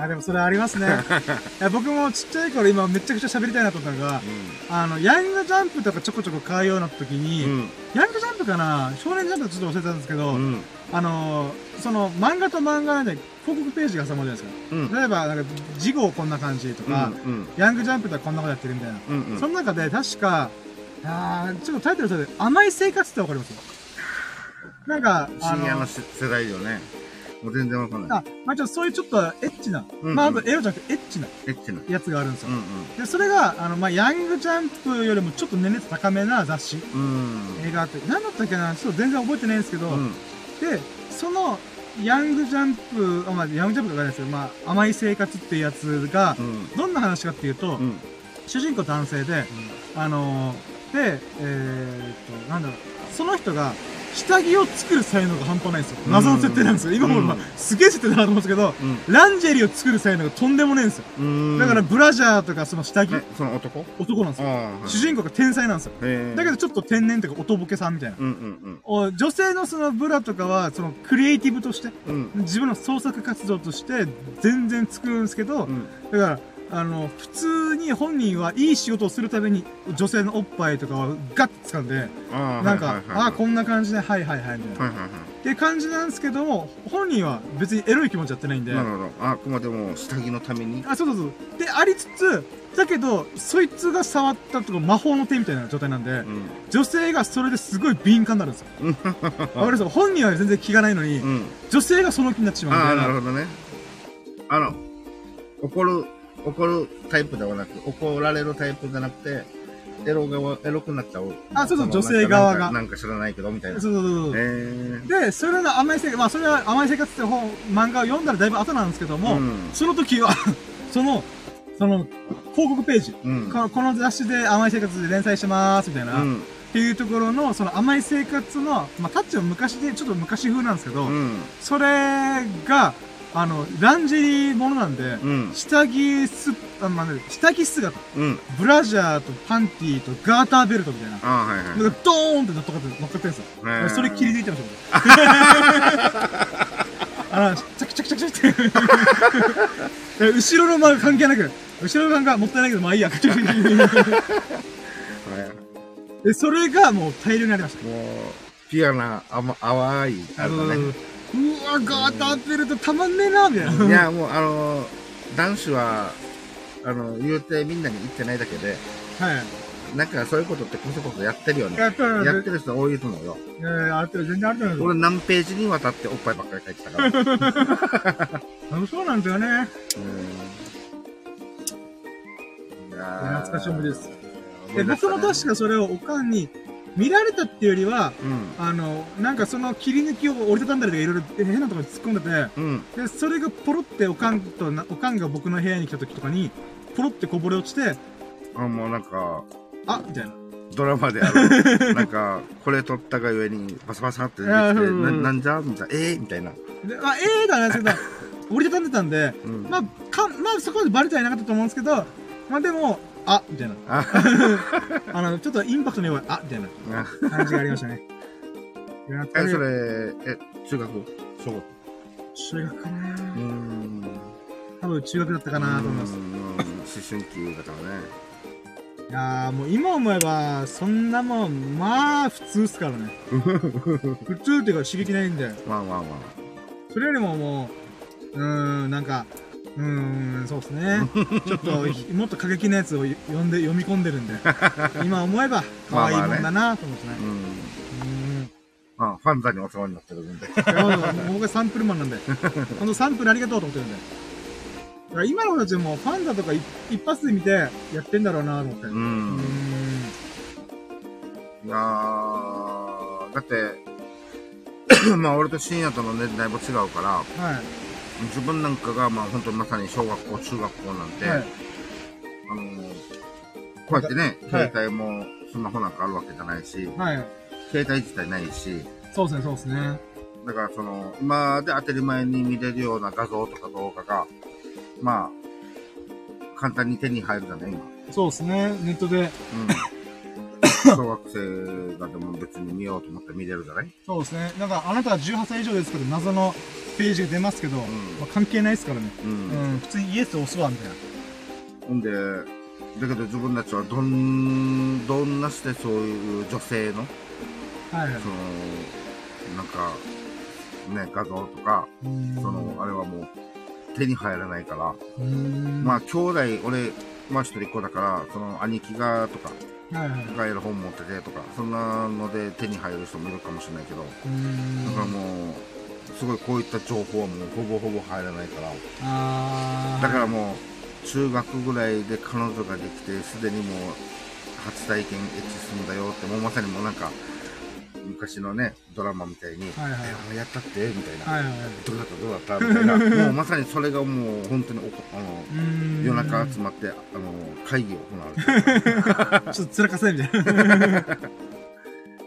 そううんいや、でもそれありますね。いや、僕もちっちゃい頃今めちゃくちゃ喋りたいなと思ったのが、あの、ヤングジャンプとかちょこちょこ買うようになった時に、うん。ヤングジャンプかな？少年ジャンプかちょっと忘れたんですけど、うん。あのー、その漫画と漫画で広告ページが挟まるじゃないですか。うん。例えば、なんか、次号こんな感じとか、うん。ヤングジャンプではこんなことやってるみたいな。うん。うん。その中で確か、あーちょっとタイトルそれで、甘い生活ってわかります？なんか、あの深夜の世世代よね。もう全然わかんない。あ、まあちょっとそういうちょっとエッチな、うんまああとエロじゃなくてエッチなエッチな。やつがあるんですよ。うんで、それが、あの、まあヤングジャンプよりもちょっと年齢層高めな雑誌、うん。うん。映画あって、何だったっけな？ちょっと全然覚えてないんですけど、うん。で、その、ヤングジャンプ、あまあ、ヤングジャンプとかないですけど、まあ、甘い生活っていうやつがう、ん。どんな話かっていうと、うん。主人公男性で、あのーで、えーっと、なんだろう、その人が、下着を作る才能が半端ないんですよ。謎の設定なんですよ。今も、まあうんすげえ設定だなと思うんですけど、うん。ランジェリーを作る才能がとんでもないんですよ。うん。だから、ブラジャーとかその下着、え、その男？男なんですよ。ああ。主人公が天才なんですよ。だけどちょっと天然というか、おとぼけさんみたいな。うんうんお女性のそのブラとかは、そのクリエイティブとして、うん。うん。自分の創作活動として全然作るんですけど、うん。だから、あの、普通に本人はいい仕事をするために女性のおっぱいとかをガッと掴んで、ああ。なんか、ああ、こんな感じで、はいはいはい、みたいな。って感じなんですけども、本人は別にエロい気持ちやってないんで、なるほど。あくまでも下着のために？あ、そうそうそう。で、ありつつ、だけど、そいつが触ったとか魔法の手みたいな状態なんで、うん。女性がそれですごい敏感になるんですよ。わかります？本人は全然気がないのに、うん。女性がその気になってしまうみああ、たいな。なるほどね。あの、怒る、怒るタイプではなく、怒られるタイプじゃなくて、エロ側、エロくなっちゃう。あそうそうの女性側がなんか知らないけど、みたいな。そうそうそうそう。えで、それの甘い生活、まあそれは甘い生活って本、漫画を読んだらだいぶ後なんですけども、うんその時は、その、その、広告ページ、うん。このこの雑誌で甘い生活で連載してます、みたいな、っうん。ていうところの、その甘い生活の、まあタッチは昔で、ちょっと昔風なんですけど、うん。それが、あの、ランジェリーものなんで、うん。下着す、あまあね、下着姿、うん。ブラジャーとパンティーとガーターベルトみたいな、ああ、はいはい。なんかドーンって乗っかって乗っかってるんですよ。へーそれ切り抜いてました、僕。あの、チャキチャキチャキチャキって。後ろの間が関係なく、後ろの間がもったいないけど、まあいいや。はいで、それがもう大量にありました。もう、ピュアな、あま、淡い、あれだね。うわ、ガーターベルトたまんねえな、みたいな。いや、もう、あの、男子は、あの、言うてみんなに言ってないだけで、はい。なんかそういうことってこそこそやってるよね。やってるやってる人多いと思うよ。いやいや、あってる、全然あると思いま俺何ページにわたっておっぱいばっかり書いてたから。うす。そうなんですよね。ん。いやー懐かしい思い出です。思で、僕も確かそれをおかんに見られたっていうよりは、うん。あの、なんかその切り抜きを折りたたんだりとかいろいろ変なところに突っ込んでて、うん。で、それがポロっておかんとな、おかんが僕の部屋に来た時とかに、ポロってこぼれ落ちて、あ、もうなんか、あみたいな。ドラマである、なんか、これ撮ったがゆえに、バサバサって出てきて、ななんじゃみたいな、えー、みたいな。で、まあ、ええー、だなんですけど、折りたたんでたんで、うんまあ、か、まあ、そこまでバレてはいなかったと思うんですけど、まあでも、あ、みたい。な。あ、あの、ちょっとインパクトに弱い、あ、みたい。なあ感じがありましたね。え、り。それ、え、中学？小学中学かな。うーん。多分中学だったかなと思います。う。ん思春期だからね。いやーもう。今思えば、そんなもん、まあ、普通っすからね。普通っていう。か刺激ないんで。まあまあまそれよりももう、う。ーん、なんか、うーん、そうですね。ちょっと、ひもっと過激なやつを読んで、読み込んでるんで、今思えば、可愛いもんだなと思ってね。まあ、ファンザにお世話になってるんで。僕はサンプルマンなんで、このサンプルありがとうと思ってるんで。だから今の子たちもファンだとか一一発で見てやってんだろうなと思って。う。うんん。いやー、だって、まあ俺と深夜との年代も違うから、はい。自分なんかがまあ本当にまさに小学校、中学校なんて、はい。あのーこうやってね、はい携帯もスマホなんかあるわけじゃないし、はい。携帯自体ないし、そうですね、そうですね。だからその、今で当たり前に見れるような画像とか動画が、まあ、簡単に手に入るじゃない今。そうですね。ネットで、うん。小学生がでも別に見ようと思って見れるじゃない？そうですね。なんか、あなたは18歳以上ですけど、謎のページが出ますけど、んまあ、関係ないですからね。う。うんん、普通にイエス押すわ、みたいな。ほんで、だけど自分たちはどん、どんなしてそういう女性の、はいはいそ。の、なんか、ね、画像とか、その、あれはもう手に入らないから。まあ兄弟、俺、まあ一人っ子だから、その兄貴がとか。がエロ本持っててとか、そんなので手に入る人もいるかもしれないけど。だからもう、すごいこういった情報はもうほぼほぼ入らないから。だからもう、中学ぐらいで彼女ができて、すでにもう、初体験エッチするんだよって、もうまさにもうなんか、昔のね、ドラマみたいに、はいはいえやったって？みたいな。はいはいはい。どうだった？どうだった？みたいな。もうまさにそれがもう本当にあの。夜中集まって、あの、会議を行わ れて、ちょっと辛かせみたいな。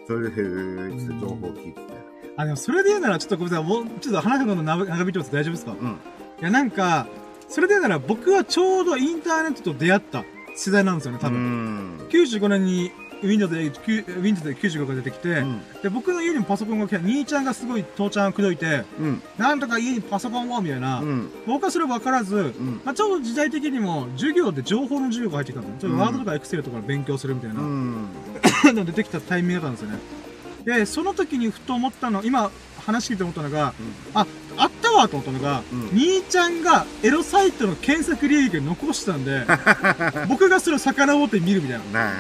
それで、情報を聞いてて。あ、でもそれで言うなら、ちょっとごめんなさい。もう、ちょっと話がどんどん長長引いてます。大丈夫ですか？いうん。や、なんか、それで言うなら、僕はちょうどインターネットと出会った世代なんですよね、多う分。ん。95年に Windows で、9 Windows で95が出てきて、うん。で、僕の家にもパソコンが来て、兄ちゃんがすごい父ちゃんを口説いて、うん。なんとか家にパソコンを、みたいな。うん。僕はそれ分からず、うん。まあ、ちょうど時代的にも、授業で情報の授業が入ってきたんですよ。ちょっとワードとかエクセルとか勉強するみたいな。うん。の出てきたタイミングだったんですよね。で、その時にふと思ったの、今話聞いて思ったのが、あ、あったわと思ったのが、うん兄ちゃんがエロサイトの検索履歴を残してたんで、僕がそれを遡って見るみたいな。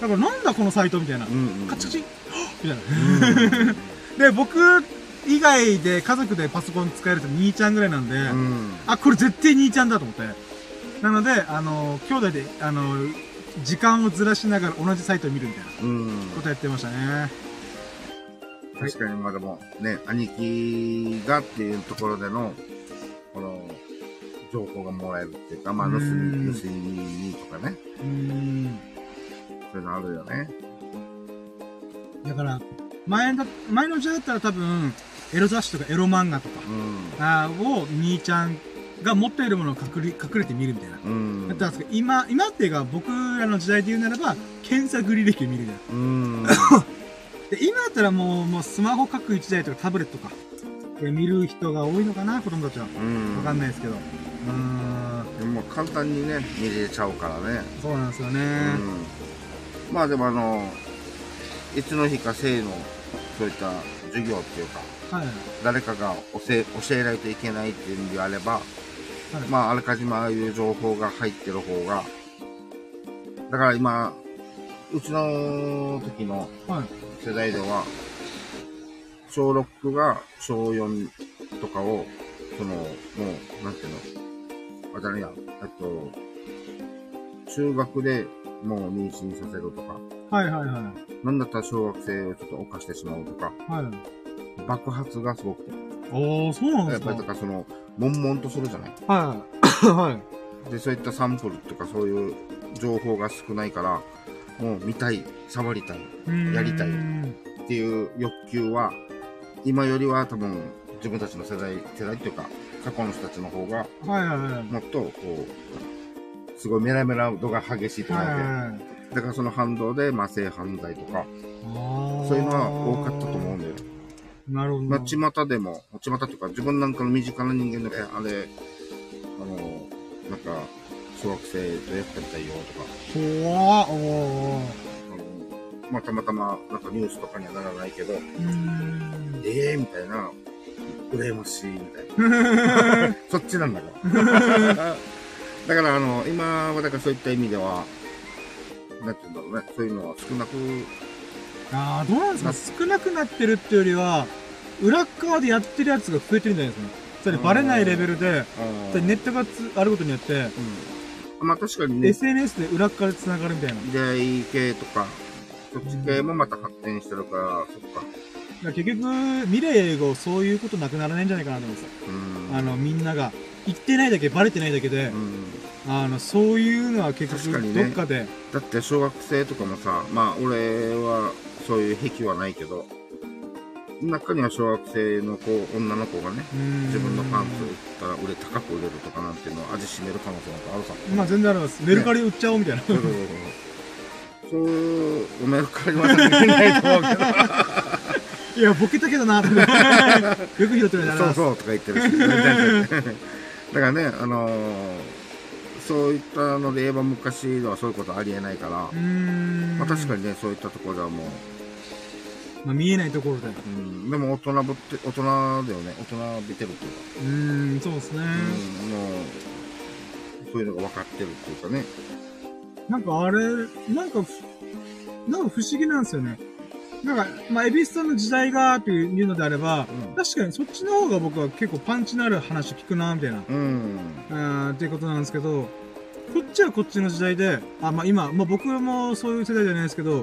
だからなんだこのサイトみたいな。うん。カチカチ みたいな。で、僕以外で家族でパソコン使えると兄ちゃんぐらいなんで、うん。あ、これ絶対兄ちゃんだと思って。なので、あの、兄弟で、あの、時間をずらしながら同じサイトを見るみたいなうん。ことやってましたね。確かに、まあでも、ね、兄貴がっていうところでの、この、情報がもらえるっていうか、まあ、盗うんみ、盗みとかね、うーん。そういうのあるよね。だから、前だ、前の時代だったら多分、エロ雑誌とかエロ漫画とか、うん。あーを兄ちゃんが持っているものを隠れ、隠れて見るみたいな。うん。だったんですけど、今、今っていうか僕らの時代で言うならば、検索履歴を見るじゃん。うん。で、今だったらもう、もうスマホ各一台とかタブレットか。で見る人が多いのかな、子供たちは。うん。わかんないですけど。うーん。でも簡単にね、見れちゃうからね。そうなんですようね。ん。まあでもあの、いつの日か性の、そういった授業っていうか、はい。誰かが教え、教えないといけないっていうんであれば、はいまああらかじめああいう情報が入ってる方が、だから今、うちの時のはい。世代では、小6が小4とかを、その、もう、なんていうの、あれだねや、えっと、中学でもう妊娠させるとか、はいはいはい。なんだったら小学生をちょっと犯してしまうとか、はい。爆発がすごくて。おー、そうなんでやっすかぱりだからその、悶々とするじゃない？はい。はい。で、そういったサンプルとかそういう情報が少ないから、もう見たい、触りたいやりたいていう欲求は、今よりは多分自分たちの世代、世代っていうか、過去の人たちの方が、はいはいはい。もっとこう、すごいメラメラ度が激しいと思うので、はいはいはい。だからその反動で、まあ、性犯罪とか、そそういうのは多かったと思うんだよ。なるほど。まあ、巷でも、巷というか、自分なんかの身近な人間で、えあれ、あの、なんか、小学生とやってみたいよとか、怖っおーあの、まあ、たまたま、なんかニュースとかにはならないけど。ええー、みたいな、羨ましい、みたいな。そっちなんだから。だから、あの、今は、だからそういった意味では、なんていうんだろうね、そういうのは少なく、ああ、どうなんですか？少なくなってるっていうよりは、裏側でやってるやつが増えてるんじゃないですか？ね。それバレないレベルで、ネットがつあることによって、うん。まあ確かにね、SNS で裏側で繋がるみたいな。出会い系とか、そっち系もまた発展してるから、そっか。ら結局、未来後そういうことなくならないんじゃないかなと思うんですよ。うん。あの、みんなが、言ってないだけ、バレてないだけでう、ん。あの、そういうのは結局、ねどっかで、だって小学生とかもさ、まあ俺はそういう癖はないけど、中には小学生の子、女の子がね、自自分のパンツ売ったら売れ高く売れるとかなんていうのは味しめる可能性なんかあるさ。まあ全然あります。メルカリ売っちゃおうみたいな。そうそうそうそう。そう、メルカリはできないと思うけど。いや、ボケたけどな。よく拾ってるな。そうそうとか言ってるし。だからね、あのーそういったので言えば昔ではそういうことありえないから。まあ確かにね、そういったところではもう、まあ見えないところで。ううん、でも大人ぶって、大人だよね、大人びてるっていうか、ーん、そうですね。うん、もう、そういうのが分かってるっていうかね。なんかあれ、なんかふ、なんか不思議なんですよね。なんか、まあ、エビスさんの時代がっていうのであれば、うん確かにそっちの方が僕は結構パンチのある話聞くな、みたいな、うん。っていうことなんですけど、こっちはこっちの時代で、あ、まあ今、まあ僕もそういう世代じゃないですけど、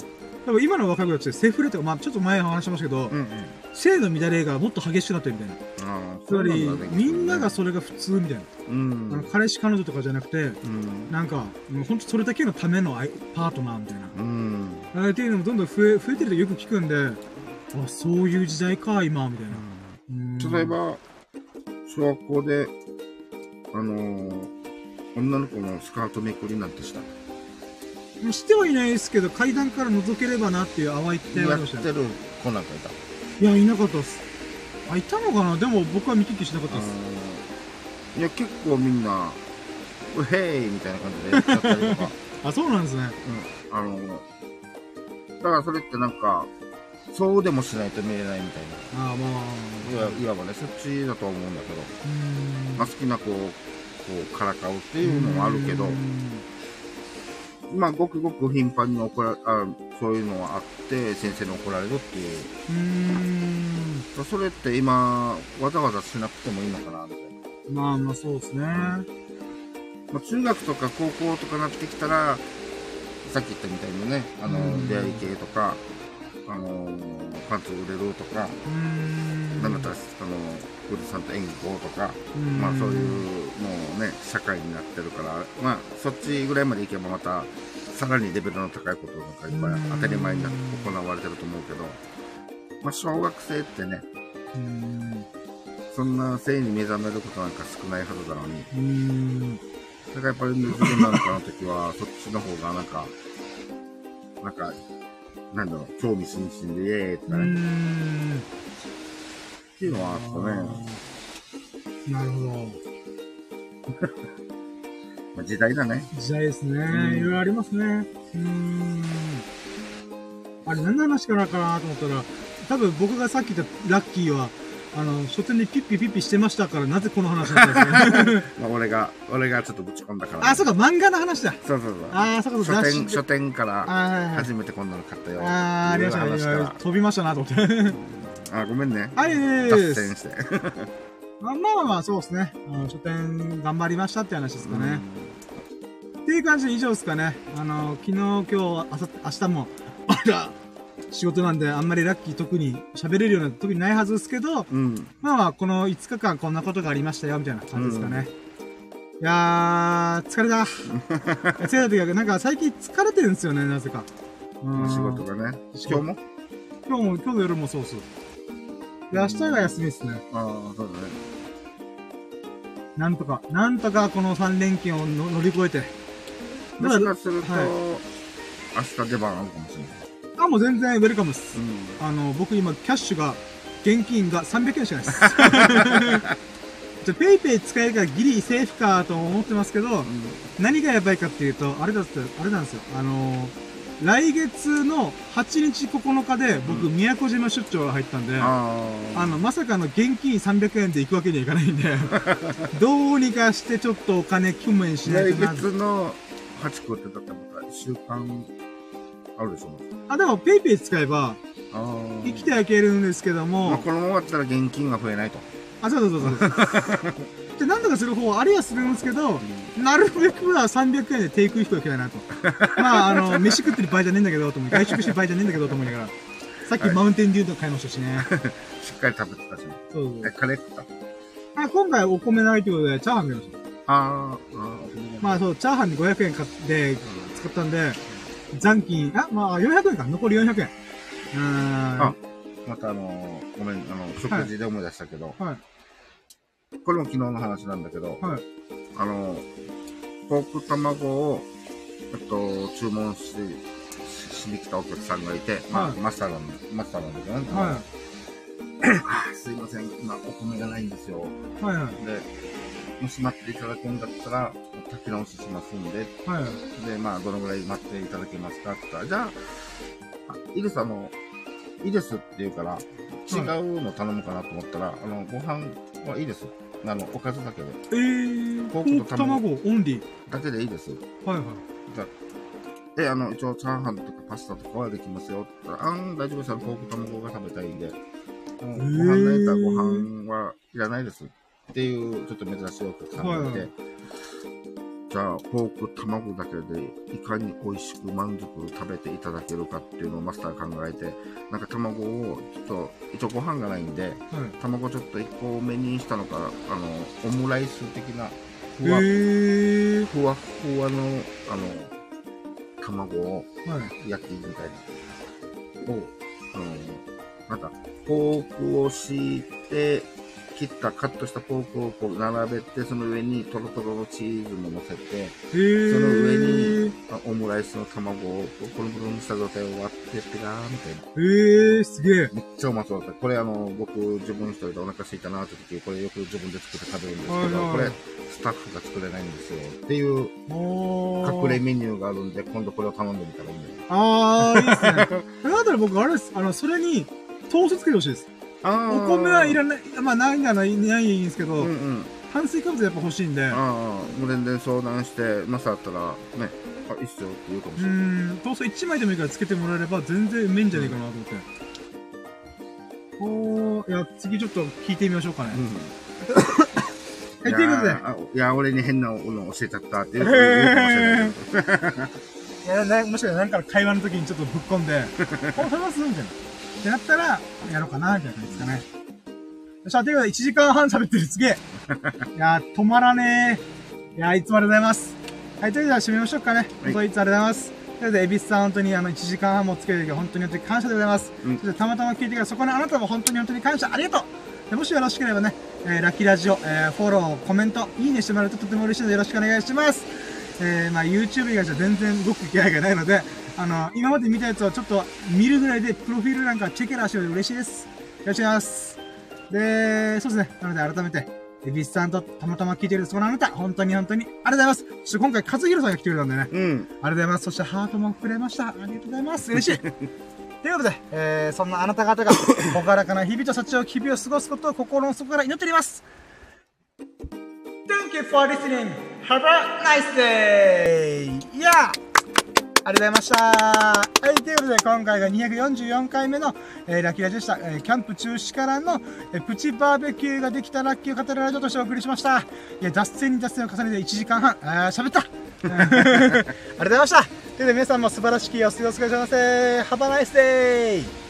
多分今の若い子たちセフレとか、まあちょっと前話しましたけど、うんうん。性の乱れがもっと激しくなってるみたいな。つまり、みんなが、それが普通みたいな。うあのん。彼氏彼女とかじゃなくて、うん。なんか、もう本当それだけのためのパートナーみたいな。うん。あーっていうのもどんどん増え、増えてるとよく聞くんで、あ、そういう時代か、今、みたいな。うん例え、ば、小学校で、あのー女の子のスカートめくりなんてした？してはいないですけど、階段から覗ければなっていう淡いってありましたね。やってる子なんかいた。いや、いなかったっす。あ、いたのかな？でも僕は見聞きしなかったっす。いや、結構みんな、うへいみたいな感じでやったりとか。あ、そうなんですね。うん。あのーだからそれってなんか、そうでもしないと見えないみたいあまあ、な。いわいわばね、そっちだとは思うんだけど、うーんまあ、好きな子をこうからかうっていうのもあるけどうー、んまあ、ごくごく頻繁に怒らあそういうのはあって、先生に怒られるっていう。うーん。それって今、わざわざしなくてもいいのかな、みたいな。まあまあ、そうですね。まあ、中学とか高校とかなってきたら、さっき言ったみたいにね、あの、うん出会い系とか、あのパンツ売れるとか、うーん。なんだったら、あの、おじさんと演技とか、うんまあそういう、もうね、社会になってるから、まあそっちぐらいまでいけばまた、さらにレベルの高いことなんかいっぱい当たり前になって行われてると思うけど、まあ小学生ってね。そんな性に目覚めることなんか少ないはずなのに。だからやっぱり自分なんかの時は、そっちの方がなんか、なんか、なんだろう、興味津々で、イエーイとうかね、ていうのはあったね。なるほど。まあ、時代だね。時代ですね。うんいろいろありますね。うーん。あれ、何の話からかなと思ったら、多分僕がさっき言ったラッキーは、あの、書店でピッピピッピしてましたから、なぜこの話だったんですね。まあ、俺が、俺がちょっとぶち込んだから、あ、そうか、漫画の話だ。そうそうそう。あー、そうか、そうか、書店、書店から初めてこんなの買ったよ。あー、ありましたね。飛びましたなと思って。あ、ごめんね。はい、脱。線して。まあまあまあ、そうですね。あの書店頑張りましたって話ですかね。っていう感じで以上ですかね。あの、昨日、今日、明日明日も、まだ、仕事なんで、あんまりラッキー特に喋れるような特にないはずですけど、うん。うん。まあまあ、この5日間こんなことがありましたよ、みたいな感じですかね。いやー、疲れた。疲れたというか、なんか最近疲れてるんですよね、なぜか。うん仕事がね。今日も？今日も、今日の夜もそうっす。で、明日が休みですね。ああ、そうだね。なんとか、なんとかこの3連休をの乗り越えて。もしかすると、は明日出番あるかもしれない。あ、もう全然ウェルカムっす。うん。あの、僕今、キャッシュが、現金が300円しかないです。ちょ、 PayPay 使えるからギリセーフかと思ってますけど、何がやばいかっていうと、あれだって、あれなんですよ。あのー、来月の8日9日で僕、う宮古島出張が入ったんで、あああ。の、まさかの現金300円で行くわけにはいかないんで、どうにかしてちょっとお金工面しない来とな。月の8個ってだったらまた1週間あるでしょ。あ、でもペイペイ使えば、ああ。生きてはいけるんですけども、まあ、このままだったら現金が増えないと。あ、そうそうそうそう。で、なんとかする方はありはするんですけど、なるべくは300円でテイクイフはいけないなと。まあ、あの、飯食ってる場合じゃねえんだけど、と思い、外食してる場合じゃねえんだけど、と思いながら。さっきマウンテンデューとか買いましたしね。しっかり食べてたしね。そうそうえ、カレー食った？あ今回お米ないということで、チャーハン買いました。あーあー、まあそう、チャーハンに500円買って、使ったんで、残金、あ、まあ400円か。残り400円。うーん。あまたあのー、ごめん、あの、食事で思い出したけど、はい。これも昨日の話なんだけど、はい。あの、ポーク卵を、えっと、注文し、ししに来たお客さんがいて、まあ、はいマスターなんだ、マスターなんだけどね。はあ すいません、今お米がないんですよ。い。はいはい。で、もし待っていただくんだったら、炊き直ししますんで、はい。で、まあ、どのぐらい待っていただけますかって言ったら、じゃあ、あいいです、あの、いいですって言うから、違うの頼むかなと思ったら、あの、ご飯はいいです。あの、おかずだけで。えー、ポポークと卵オンリー。だけでいいです。はいはい。じゃあで、あの、一応、チャーハンとかパスタとかはできますよって言ったら、あん、大丈夫です。あのポーク卵が食べたいんで、うんご飯ないったらご飯はいらないです。っていう、ちょっと珍しいお客さんがいて、はいはいじゃあ、ポーク卵だけで、いかに美味しく満足食べていただけるかっていうのをマスターが考えて、なんか卵を、ちょっと、一応ご飯がないんで、はい。卵ちょっと一個多めにしたのか、あの、オムライス的な、ふわ、えー、ふわふわの、あの、卵を、はい。焼きみたいな。を、あの、なんか、ポークを敷いて、切った、カットしたポークをこう並べて、その上にトロトロのチーズも乗せて、えー、その上にあオムライスの卵をこうコロコロにした状態を割って、ペラーみたいな。えー、すげえ。めっちゃうまそうだった。これあの、僕自分一人でお腹空いたなって時、これよく自分で作って食べるんですけど、これスタッフが作れないんですよ。っていう。隠れメニューがあるんで、今度これを頼んでみたらいいんだよ。あー、いいですね。だったら僕、あれです。あの、それに、トーストつけてほしいです。あお米はいらなない、まあ、ないならないないんですけど、うんうん。炭水化物やっぱ欲しいんで、ああ、もう全然相談して、マサだったら、ね、あ、いいっすよって言うかもしうれない。ーん、トースト1枚でもいいからつけてもらえれば全然うめえんじゃねえかなと思って。おー、いや、次ちょっと聞いてみましょうかね。はい、ということで。いや、俺に変なの教えちゃったって言う言うかもしれないけど。いや、なもしかしたらなんかの会話の時にちょっとぶっ込んで、これ話すみたいな。ってなったら、やろうかな、みたいな感じですかね。よっしゃ、ということで1時間半喋ってる、すげえ。いやー、止まらねえ。いやー、いつもありがとうございます。はい、ということで締めましょうかね。本当にいつもありがとうございます。ということで、エビスさん本当にあの、1時間半もつけてくれて本当に本当に感謝でございます。うんたまたま聞いてくれたそこのあなたも本当に本当に感謝ありがとうでもしよろしければね、えーラッキーラジオ、えーフォロー、コメント、いいねしてもらうととても嬉しいのでよろしくお願いします。えー、まあ YouTube 以外じゃ全然動く気配がないので、あの、今まで見たやつをちょっと見るぐらいで、プロフィールなんかチェケラして嬉しいです。よろしくお願いします。で、そうですね。なので改めて、エビスさんとたまたま聞いてるそこのあなた、本当に本当にありがとうございます。そして今回、和弘さんが来てくれたんでね、うん。ありがとうございます。そしてハートもくれました。ありがとうございます。嬉しい。ということで、えー、そんなあなた方が、朗らかな日々と幸を日々を過ごすことを心の底から祈っております。Thank you for listening. Have a nice day! Yeah! ありがとうございました。はい、ということで、今回が244回目の、えーラッキーラジオでした。えーキャンプ中止からの、えープチバーベキューができたラッキーを語るラジオとしてお送りしました。いや、脱線に脱線を重ねて1時間半、あー喋った ありがとうございました。ということで、皆さんも素晴らしきお過ごしくださいませ。Have a nice day!